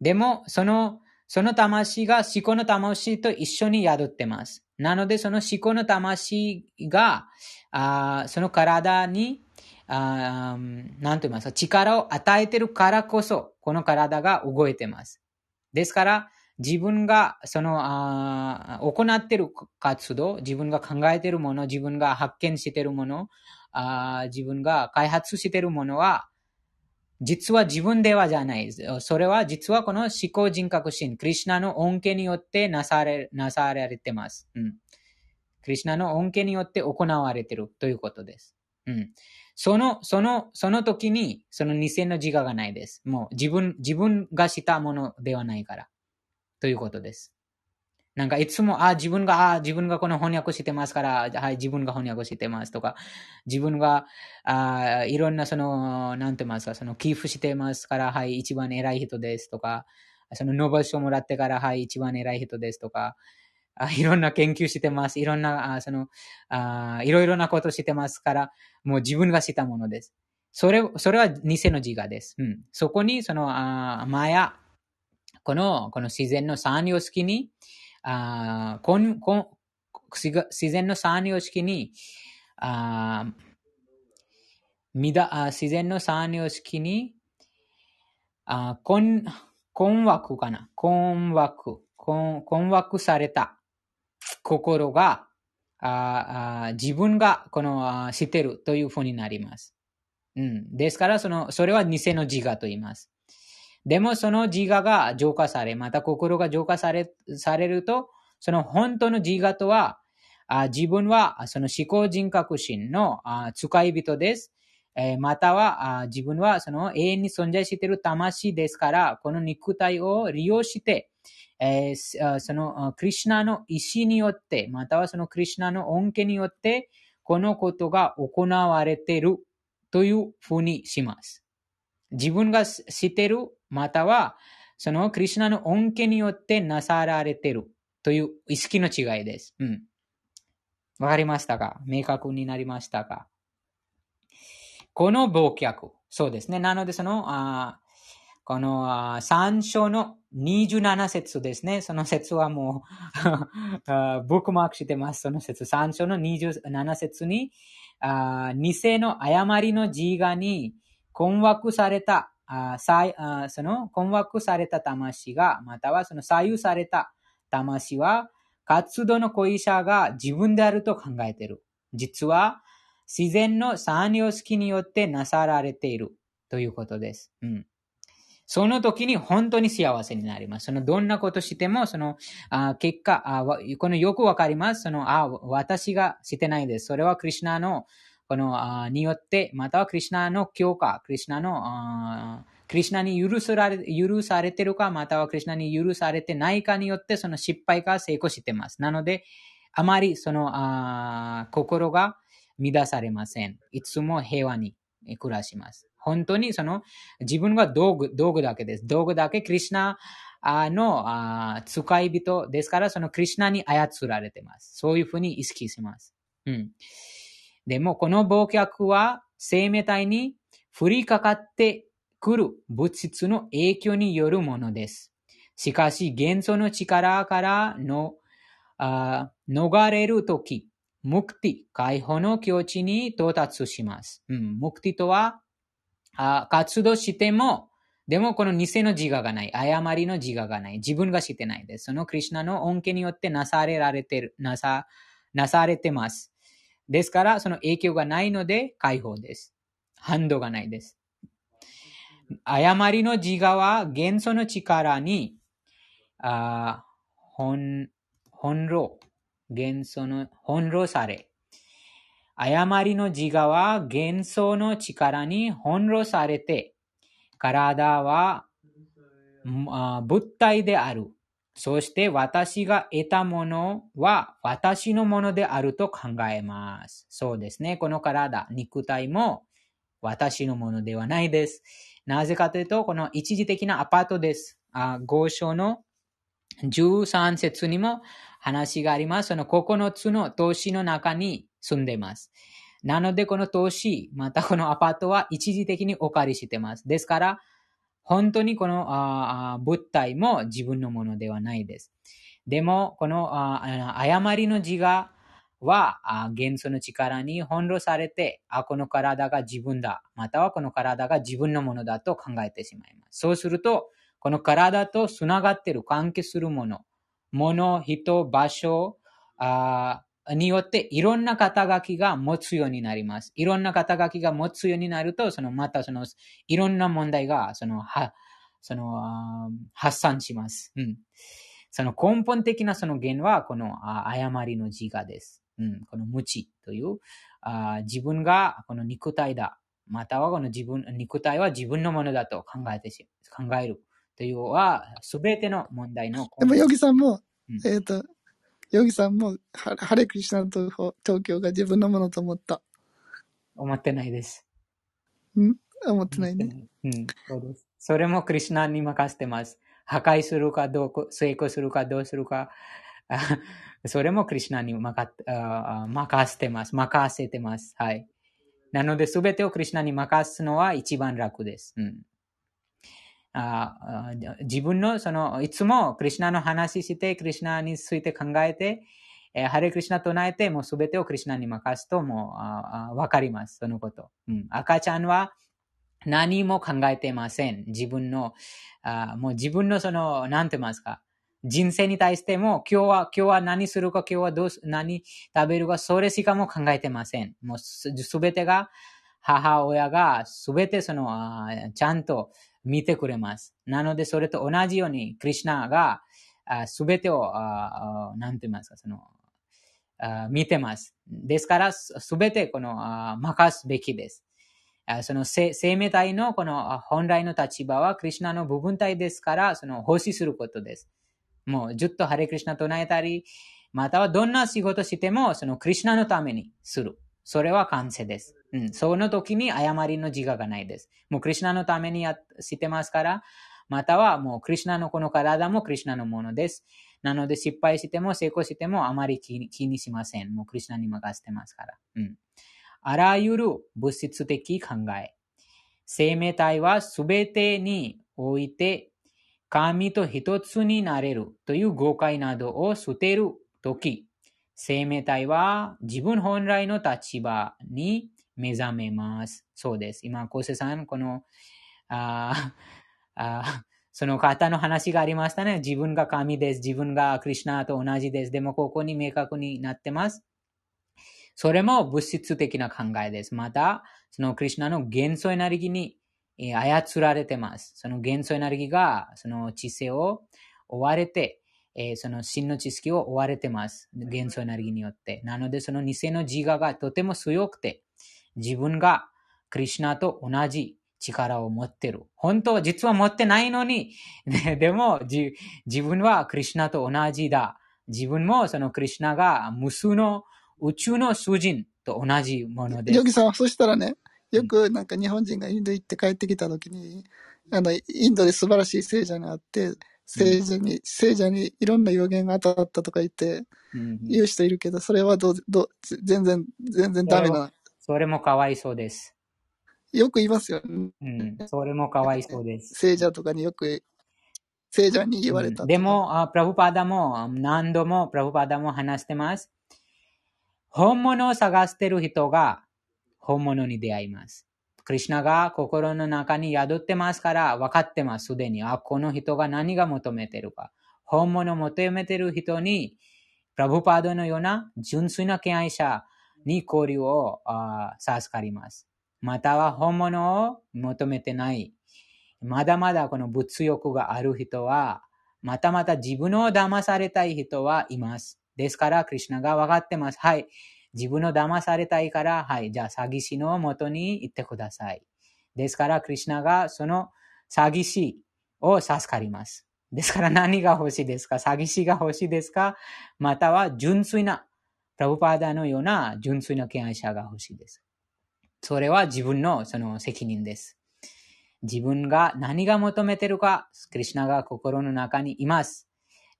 S1: でも、その、その魂が思考の魂と一緒に宿ってます。なので、その思考の魂が、あその体に、あなんと言いますか、力を与えてるからこそ、この体が動いてます。ですから、自分が、その、あ行ってる活動、自分が考えているもの、自分が発見しているもの、あ自分が開発しているものは、実は自分ではじゃない。それは実はこの思考人格心、クリュナの恩恵によってなされ、なさられてます。うん。クリュナの恩恵によって行われてるということです。うん。その、その、その時に、その2000の自我がないです。もう自分、自分がしたものではないから。ということです。なんかいつも、あ、自分が、あ、自分がこの翻訳してますから、はい、自分が翻訳してますとか、自分が、あいろんなその、なんて言いますか、その寄付してますから、はい、一番偉い人ですとか、そのノーベル賞もらってから、はい、一番偉い人ですとか、あいろんな研究してます。いろんな、あそのあ、いろいろなことしてますから、もう自分がしたものです。それ、それは偽の自我です。うん。そこに、その、あマヤ、この、この自然の三様式に、あこんこん自然の三様式に、あみだ自然の三様式に、あ困困惑かな？困惑困。困惑された心が、ああ自分がこの知ってるというふうになります。うん。ですから、その、それは偽の自我と言います。でもその自我が浄化され、また心が浄化され、されると、その本当の自我とは、あ自分はその思考人格心のあ使い人です。えー、またはあ自分はその永遠に存在している魂ですから、この肉体を利用して、えー、そのクリュナの意志によって、またはそのクリュナの恩恵によって、このことが行われているというふうにします。自分が知っているまたは、そのクリュナの恩恵によってなさられているという意識の違いです。うん。わかりましたか？明確になりましたか？この忘却。そうですね。なので、その、あこのあ3章の27節ですね。その説はもう ブックマークしてます。その説。3章の27節に、あ偽の誤りの自我に困惑されたあその困惑された魂が、またはその左右された魂は、活動の恋者が自分であると考えている。実は、自然の三様式によってなさられているということです。うん。その時に本当に幸せになります。そのどんなことしても、その、あ結果あ、このよくわかります。その、あ、私がしてないです。それはクリュナのこの、によって、またはクリュナの教科、クリュナの、クリュナに許され許されてるか、またはクリュナに許されてないかによって、その失敗が成功してます。なので、あまりその心が乱されません。いつも平和に暮らします。本当にその自分が道具、道具だけです。道具だけクリュナの使い人ですから、そのクリュナに操られてます。そういうふうに意識します。うん。でも、この忘却は生命体に降りかかってくる物質の影響によるものです。しかし、元素の力からのあ逃れるとき、ムクティ、解放の境地に到達します。うん、ムクティとはあ、活動しても、でもこの偽の自我がない、誤りの自我がない、自分がしてないです。そのクリュナの恩恵によってなされられてる、なさ、なされてます。ですから、その影響がないので解放です。反動がないです。誤りの自我は元素の力に、あ翻弄、元素の翻弄され、誤りの自我は元素の力に翻弄されて、体は物体であるそして私が得たものは私のものであると考えます。そうですね。この体、肉体も私のものではないです。なぜかというと、この一時的なアパートです。あ合章の13節にも話があります。その9つの投資の中に住んでいます。なので、この投資、またこのアパートは一時的にお借りしてます。ですから、本当にこの物体も自分のものではないです。でも、この誤りの自我は元素の力に翻弄されて、あ、この体が自分だ。またはこの体が自分のものだと考えてしまいます。そうすると、この体とつながっている、関係するもの、物、人、場所あによっていろんな肩書きが持つようになります。いろんな肩書きが持つようになると、そのまたそのいろんな問題がそのはその発散します。うん、その根本的なその原はこの誤りの自我です。うん、この無知というあ自分がこの肉体だ。またはこの自分、肉体は自分のものだと考えてし、考えるというは、すべての問題の。
S2: でも、ヨギさんも、うん、えっ、ー、と、ヨギさんも、ハレクリシナと東京が自分のものと思った。
S1: 思ってないです。
S2: ん？思ってないね。
S1: うん、そうです。それもクリシナに任せてます。破壊するかどうか、成功するかどうするか、それもクリシナに任せてます。任せてます。はい。なので、すべてをクリシナに任すのは一番楽です。うん、あ自分の、その、いつもクリシナの話して、クリシナについて考えて、えー、ハレクリシナ唱えて、もうすべてをクリシナに任すと、もう、わかります。そのこと。うん、赤ちゃんは何も考えてません。自分の、あもう自分のその、なんて言いますか。人生に対しても、今日は、今日は何するか、今日はどう何食べるか、それしかも考えてません。もうすべてが、母親がすべてその、ちゃんと見てくれます。なので、それと同じように、クリュナがすべてを、なんて言いますか、その、見てます。ですから、すべてこの、任すべきです。その生命体のこの本来の立場は、クリュナの部分体ですから、その奉仕することです。もうずっとハレクリシナ唱えたり、またはどんな仕事しても、そのクリシナのためにする。それは完成です。うん。その時に誤りの自我がないです。もうクリシナのためにやしてますから、またはもうクリシナのこの体もクリシナのものです。なので失敗しても成功してもあまり気にしません。もうクリシナに任せてますから。うん。あらゆる物質的考え。生命体はすべてにおいて神と一つになれるという誤解などを捨てるとき、生命体は自分本来の立場に目覚めます。そうです。今、コセさん、この、ああその方の話がありましたね。自分が神です。自分がクリュナと同じです。でも、ここに明確になってます。それも物質的な考えです。また、そのクリュナの元素エネルギーに操られてます。その元素エネルギーが、その知性を追われて、えー、その真の知識を追われてます。元素エネルギーによって。なので、その偽の自我がとても強くて、自分がクリュナと同じ力を持ってる。本当は実は持ってないのに、でも自分はクリュナと同じだ。自分もそのクリュナが無数の宇宙の主人と同じものです。
S2: ヨギさん、そしたらね、よくなんか日本人がインド行って帰ってきた時に、あの、インドで素晴らしい聖者があって、聖者に、聖者にいろんな予言が当たったとか言って、言う人いるけど、それはどう、どう、全然、全然ダメな。
S1: それもかわいそうです。
S2: よく言いますよ
S1: ね。うん、それもかわいそうです。
S2: 聖者とかによく、聖者に言われた、
S1: うん、でも、あプラブパダも、何度もプラブパダも話してます。本物を探してる人が、本物に出会います。クリュナが心の中に宿ってますから分かってます、すでに。あ、この人が何が求めてるか。本物を求めてる人に、プラブパードのような純粋な敬愛者に交流を授かります。または本物を求めてない。まだまだこの物欲がある人は、またまた自分を騙されたい人はいます。ですから、クリュナが分かってます。はい。自分を騙されたいから、はい、じゃあ詐欺師の元に行ってください。ですから、クリュナがその詐欺師を授かります。ですから何が欲しいですか？詐欺師が欲しいですか？または純粋な、プラブパーダのような純粋な敬愛者が欲しいです。それは自分のその責任です。自分が何が求めてるか、クリュナが心の中にいます。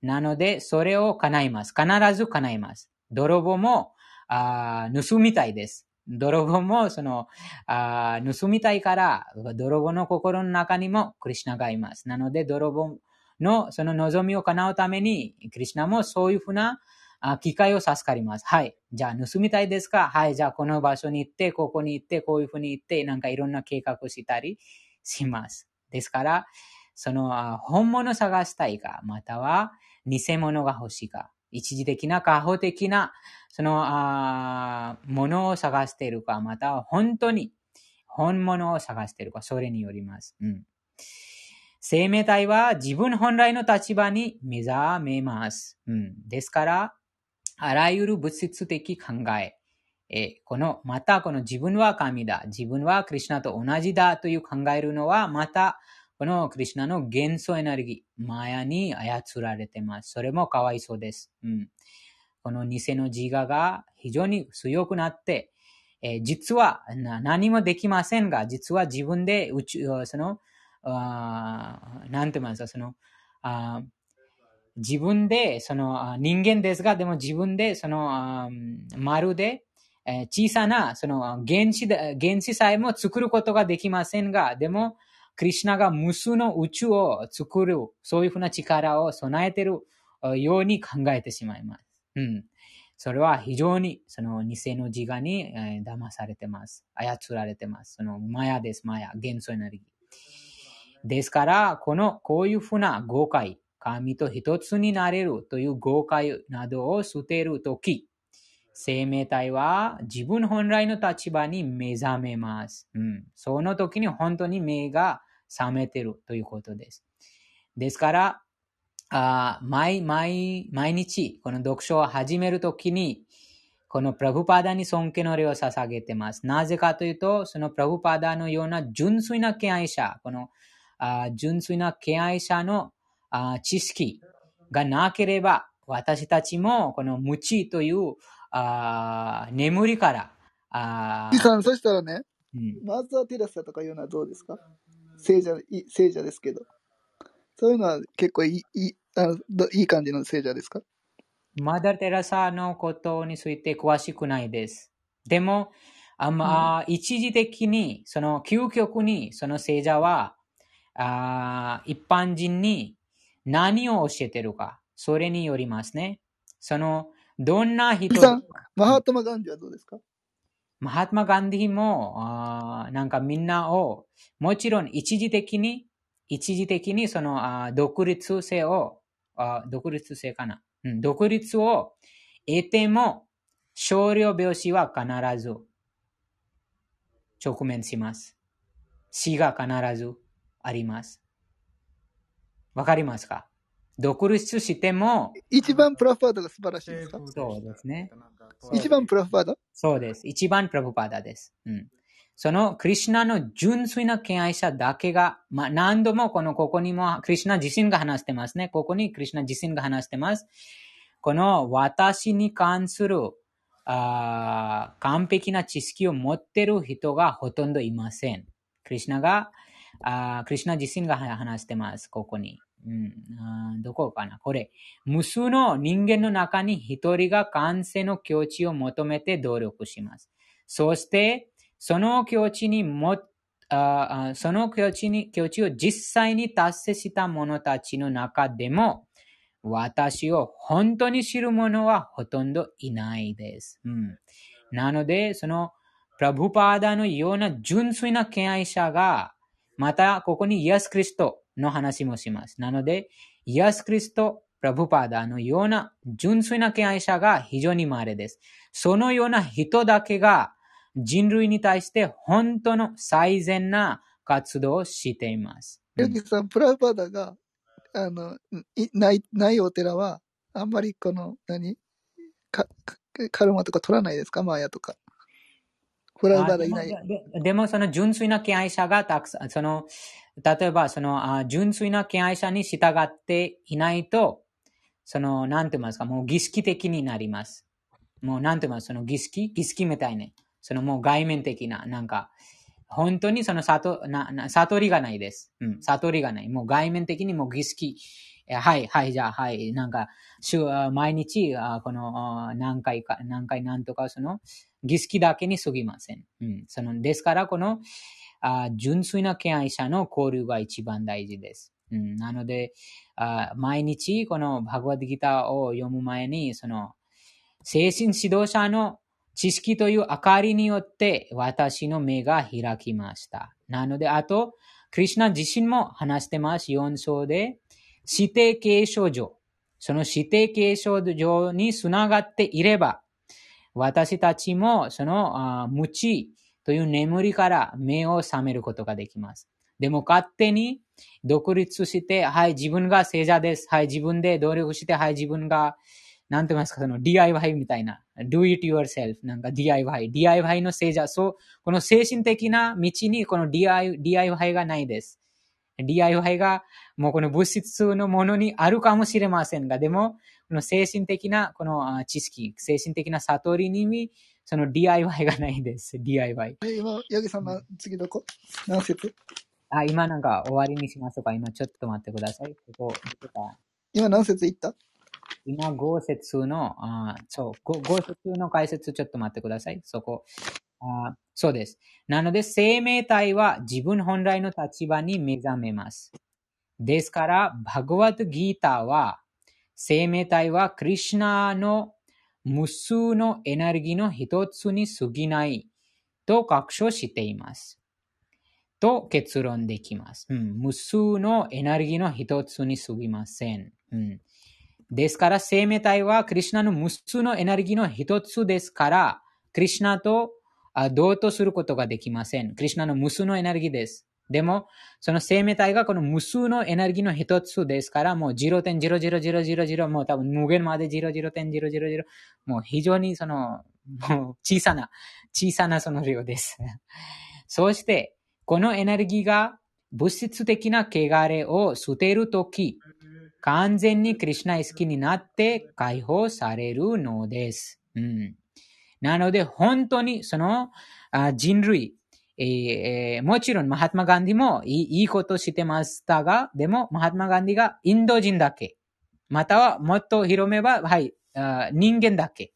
S1: なので、それを叶います。必ず叶います。泥棒もあ盗みたいです。泥棒もそのあ盗みたいから、泥棒の心の中にもクリュナがいます。なので、泥棒のその望みを叶うために、クリュナもそういうふうな機会を授かります。はい。じゃあ盗みたいですか？はい。じゃあこの場所に行って、ここに行って、こういうふうに行って、なんかいろんな計画をしたりします。ですから、その本物探したいか、または偽物が欲しいか、一時的な過保的なそのあものを探しているか、また本当に本物を探しているか、それによります。うん、生命体は自分本来の立場に目覚めます。うん、ですから、あらゆる物質的考え、えこの、またこの自分は神だ、自分はクリュナと同じだという考えるのは、またこのクリュナの元素エネルギー、マヤに操られてます。それもかわいそうです。うん、この偽の自我が非常に強くなって、えー、実は何もできませんが、実は自分で宇宙、その、あなんて言いますか、その、あ自分で、その人間ですが、でも自分で、その、まるで、え小さな、その原子、原子さえも作ることができませんが、でも、クリュナが無数の宇宙を作る、そういうふうな力を備えているように考えてしまいます。うん。それは非常にその偽の自我に、え、騙されてます。操られてます。そのマヤです、マヤ。元素エネルギー。ですから、この、こういうふうな誤解、神と一つになれるという誤解などを捨てるとき、生命体は自分本来の立場に目覚めます。うん。その時に本当に目が覚めてるということです。ですから、あ毎毎毎日この読書を始めるときに、このプラブパダに尊敬の礼を捧げてます。なぜかというと、そのプラブパダのような純粋な敬愛者、このあ純粋な敬愛者のあ知識がなければ、私たちもこの無知というあ眠りから、
S2: あさん、そしたらね、うん、マザー・テラスとかいうのはどうですか？聖者、聖者ですけど。そういうのは結構いい、いいあのいい感じの聖者ですか？
S1: マダー・テラサのことについて詳しくないです。でも、あまあ、うん、一時的に、その究極に、その聖者は、あ一般人に何を教えてるか、それによりますね。その、どんな人。
S2: マハトマ・ガンディはどうですか？
S1: マハトマ・ガンディも、あなんかみんなを、もちろん一時的に、一時的にそのあ独立性をあ、独立性かな、うん、独立を得ても、少量病死は必ず直面します。死が必ずあります。わかりますか？独立しても。
S2: 一番プラフパーダが素晴らしいですか？
S1: そうですね。
S2: 一番プラフパーダ？
S1: そうです。一番プラフパーダです。うん。そのクリュナの純粋な敬愛者だけが、まあ、何度もこのここにもクリュナ自身が話してますね。ここにクリュナ自身が話してます。この私に関するあ完璧な知識を持っている人がほとんどいません。クリュナが、あクリュナ自身が話してます。ここに。うん、どこかな？これ。無数の人間の中に一人が完成の境地を求めて努力します。そして、その境地にも、あその境地に、境地を実際に達成した者たちの中でも、私を本当に知る者はほとんどいないです。うん、なので、その、プラブパーダのような純粋な敬愛者が、また、ここにイエス・クリストの話もします。なので、イエス・クリスト、プラブパーダのような純粋な敬愛者が非常に稀です。そのような人だけが人類に対して本当の最善な活動をしています。
S2: ヨギさん、プラブパーダがあのないないお寺は、あんまりこの、何かカルマとか取らないですか？マーヤとか。
S1: プラブパーダいないで。でも、その純粋な敬愛者がたくさん、その、例えば、その、純粋な敬愛者に従っていないと、その、なんて言いますか、もう儀式的になります。もう、なんて言いますその儀式？儀式みたいね。そのもう外面的な、なんか、本当にその悟なな悟りがないです。うん、悟りがない。もう外面的にも儀式、はい、はい、じゃあ、はい、なんか、週、毎日、この、何回か、何回何とか、その、儀式だけに過ぎません。うん、その、ですから、この、あ純粋な敬愛者の交流が一番大事です。うん、なのであ、毎日このバグワッドギターを読む前に、その、精神指導者の知識という明かりによって私の目が開きました。なので、あと、クリシュナ自身も話してます。4章で、指定継承上。その指定継承上につながっていれば、私たちもその無知という眠りから目を覚めることができます。でも勝手に独立して、はい、自分が聖者です。はい、自分で努力して、はい、自分が、なんて言いますか、その DIY みたいな。do it yourself. なんか DIY。DIY の聖者。そう、この精神的な道にこの DIY, がないです。DIY がもうこの物質のものにあるかもしれませんが、でも、この精神的なこの知識、精神的な悟りに、その DIY がないです。DIY。
S2: え今、ヤギさんの次どこ？何節？
S1: あ、今なんか終わりにしましょうか。今ちょっと待ってください。ここ、どこか
S2: 今何節いった？
S1: 今、5節の、あそう、5, 5節の解説ちょっと待ってください。そこ。あそうです。なので、生命体は自分本来の立場に目覚めます。ですから、バグワッドギーターは、生命体はクリシュナの無数のエネルギーの一つに過ぎないと確証しています。と結論できます。うん、無数のエネルギーの一つに過ぎません。うん、ですから、生命体はクリシュナの無数のエネルギーの一つですから、クリシュナと同等することができません。クリシュナの無数のエネルギーです。でも、その生命体がこの無数のエネルギーの一つですから、もう0.00000、もう多分無限まで0.0.000、もう非常にその、もう小さな、小さなその量です。そして、このエネルギーが物質的な汚れを捨てるとき、完全にクリシュナ意識になって解放されるのです。うん、なので、本当にその人類、えーもちろん、マハトマ・ガンディもいいことしてましたが、でも、マハトマ・ガンディがインド人だけ。または、もっと広めば、はい、人間だけ。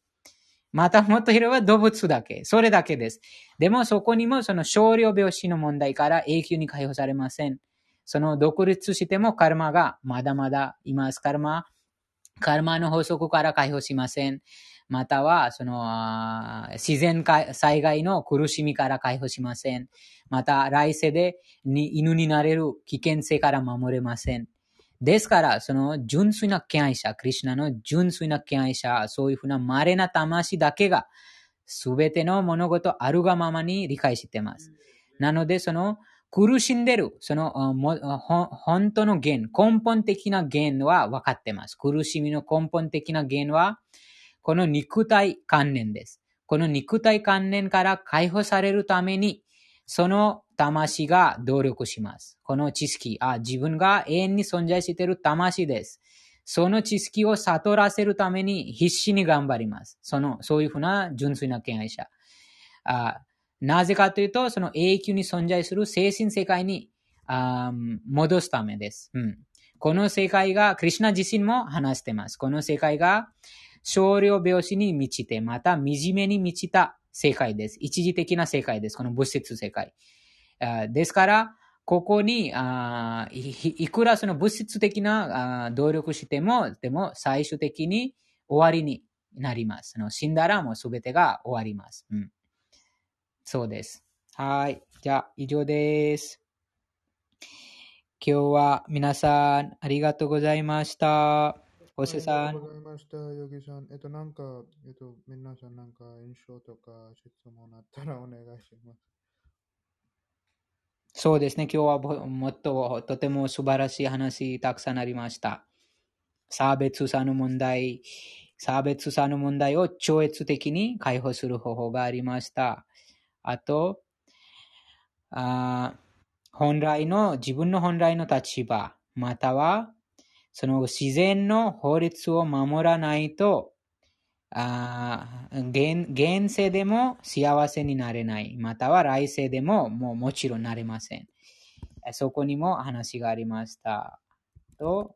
S1: またもっと広めば動物だけ。それだけです。でも、そこにもその少量病死の問題から永久に解放されません。その独立してもカルマがまだまだいます。カルマ、カルマの法則から解放しません。または、その、自然か災害の苦しみから解放しません。また、来世でに犬になれる危険性から守れません。ですから、その純粋な敬愛者、クリシュナの純粋な敬愛者、そういうふうな稀な魂だけが、すべての物事あるがままに理解しています。なので、その苦しんでる、その本当の原因、根本的な原因は分かっています。苦しみの根本的な原因は、この肉体観念です。この肉体観念から解放されるために、その魂が努力します。この知識、あ、自分が永遠に存在している魂です。その知識を悟らせるために必死に頑張ります。その、そういうふうな純粋な敬愛者。あなぜかというと、その永久に存在する精神世界にあ戻すためです、うん。この世界が、クリシュナ自身も話してます。この世界が少量病死に満ちて、また惨めに満ちた世界です。一時的な世界です。この物質世界。ですから、ここにいくらその物質的なあ努力しても、でも最終的に終わりになります。死んだらもうすべてが終わります。うん、そうです。はい。じゃあ、以上です。今日は皆さんありがとうございました。ホセさん
S3: ありがとう。ございました、ヨギさん。えっと、なんか、えっと、皆さんなんか印象とか質問あったらお願いします。
S1: そうですね。今日はぼもっととても素晴らしい話たくさんありました。差別さの問題、差別さの問題を超越的に解放する方法がありました。あと、あ本来の、自分の本来の立場、または、その自然の法律を守らないと、あ現現世でも幸せになれない。または来世でももうもちろんなれません。そこにも話がありました。と、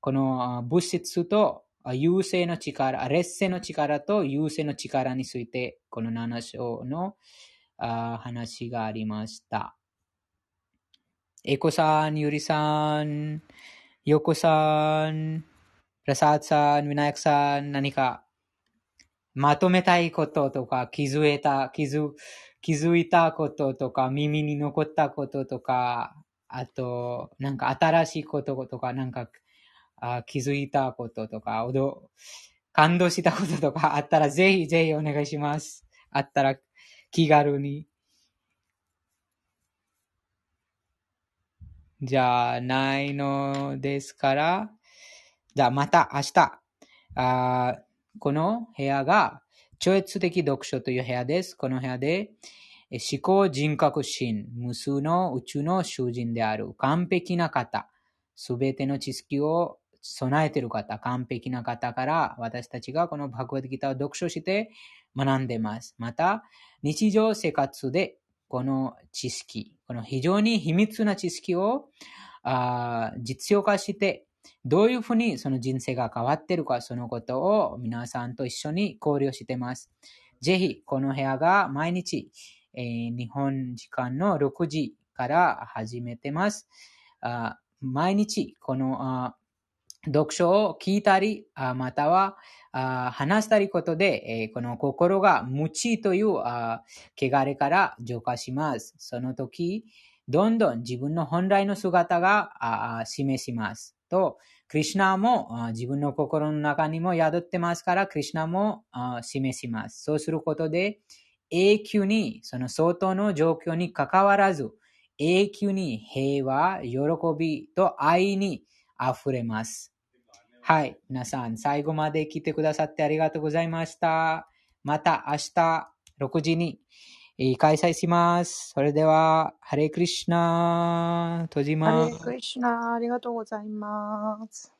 S1: この物質と優勢の力、劣勢の力と優勢の力について、この7章の話がありました。エコさん、ユリさん、ヨコさん、プラサーツさん、ミナヤクさん、何かまとめたいこととか、気づいた、気づ、気づいたこととか、耳に残ったこととか、あと、なんか新しいこととか、なんかあ気づいたこととか、おど感動したこととかあったら、ぜひぜひお願いします。あったら、気軽に。じゃ、ないのですから、じゃあまた明日、あこの部屋が超越的読書という部屋です。この部屋で思考人格心、無数の宇宙の囚人である。完璧な方、すべての知識を備えている方、完璧な方から私たちがこのバグワッドギターを読書して学んでます。また、日常生活でこの知識、この非常に秘密な知識をあ実用化して、どういうふうにその人生が変わっているか、そのことを皆さんと一緒に交流しています。ぜひ、この部屋が毎日、えー日本時間の6時から始めてます。あ毎日、このあ読書を聞いたり、または話したりことで、この心が無知という汚れから浄化します。その時、どんどん自分の本来の姿が示します。と、クリシュナも自分の心の中にも宿ってますから、クリシュナも示します。そうすることで、永久に、その相当の状況に関わらず、永久に平和、喜びと愛に溢れます。はい。皆さん、最後まで来てくださってありがとうございました。また明日6時に開催します。それでは、ハレクリシナ、閉じ
S4: ハ
S1: ます
S4: レイ。クリシナ、ありがとうございます。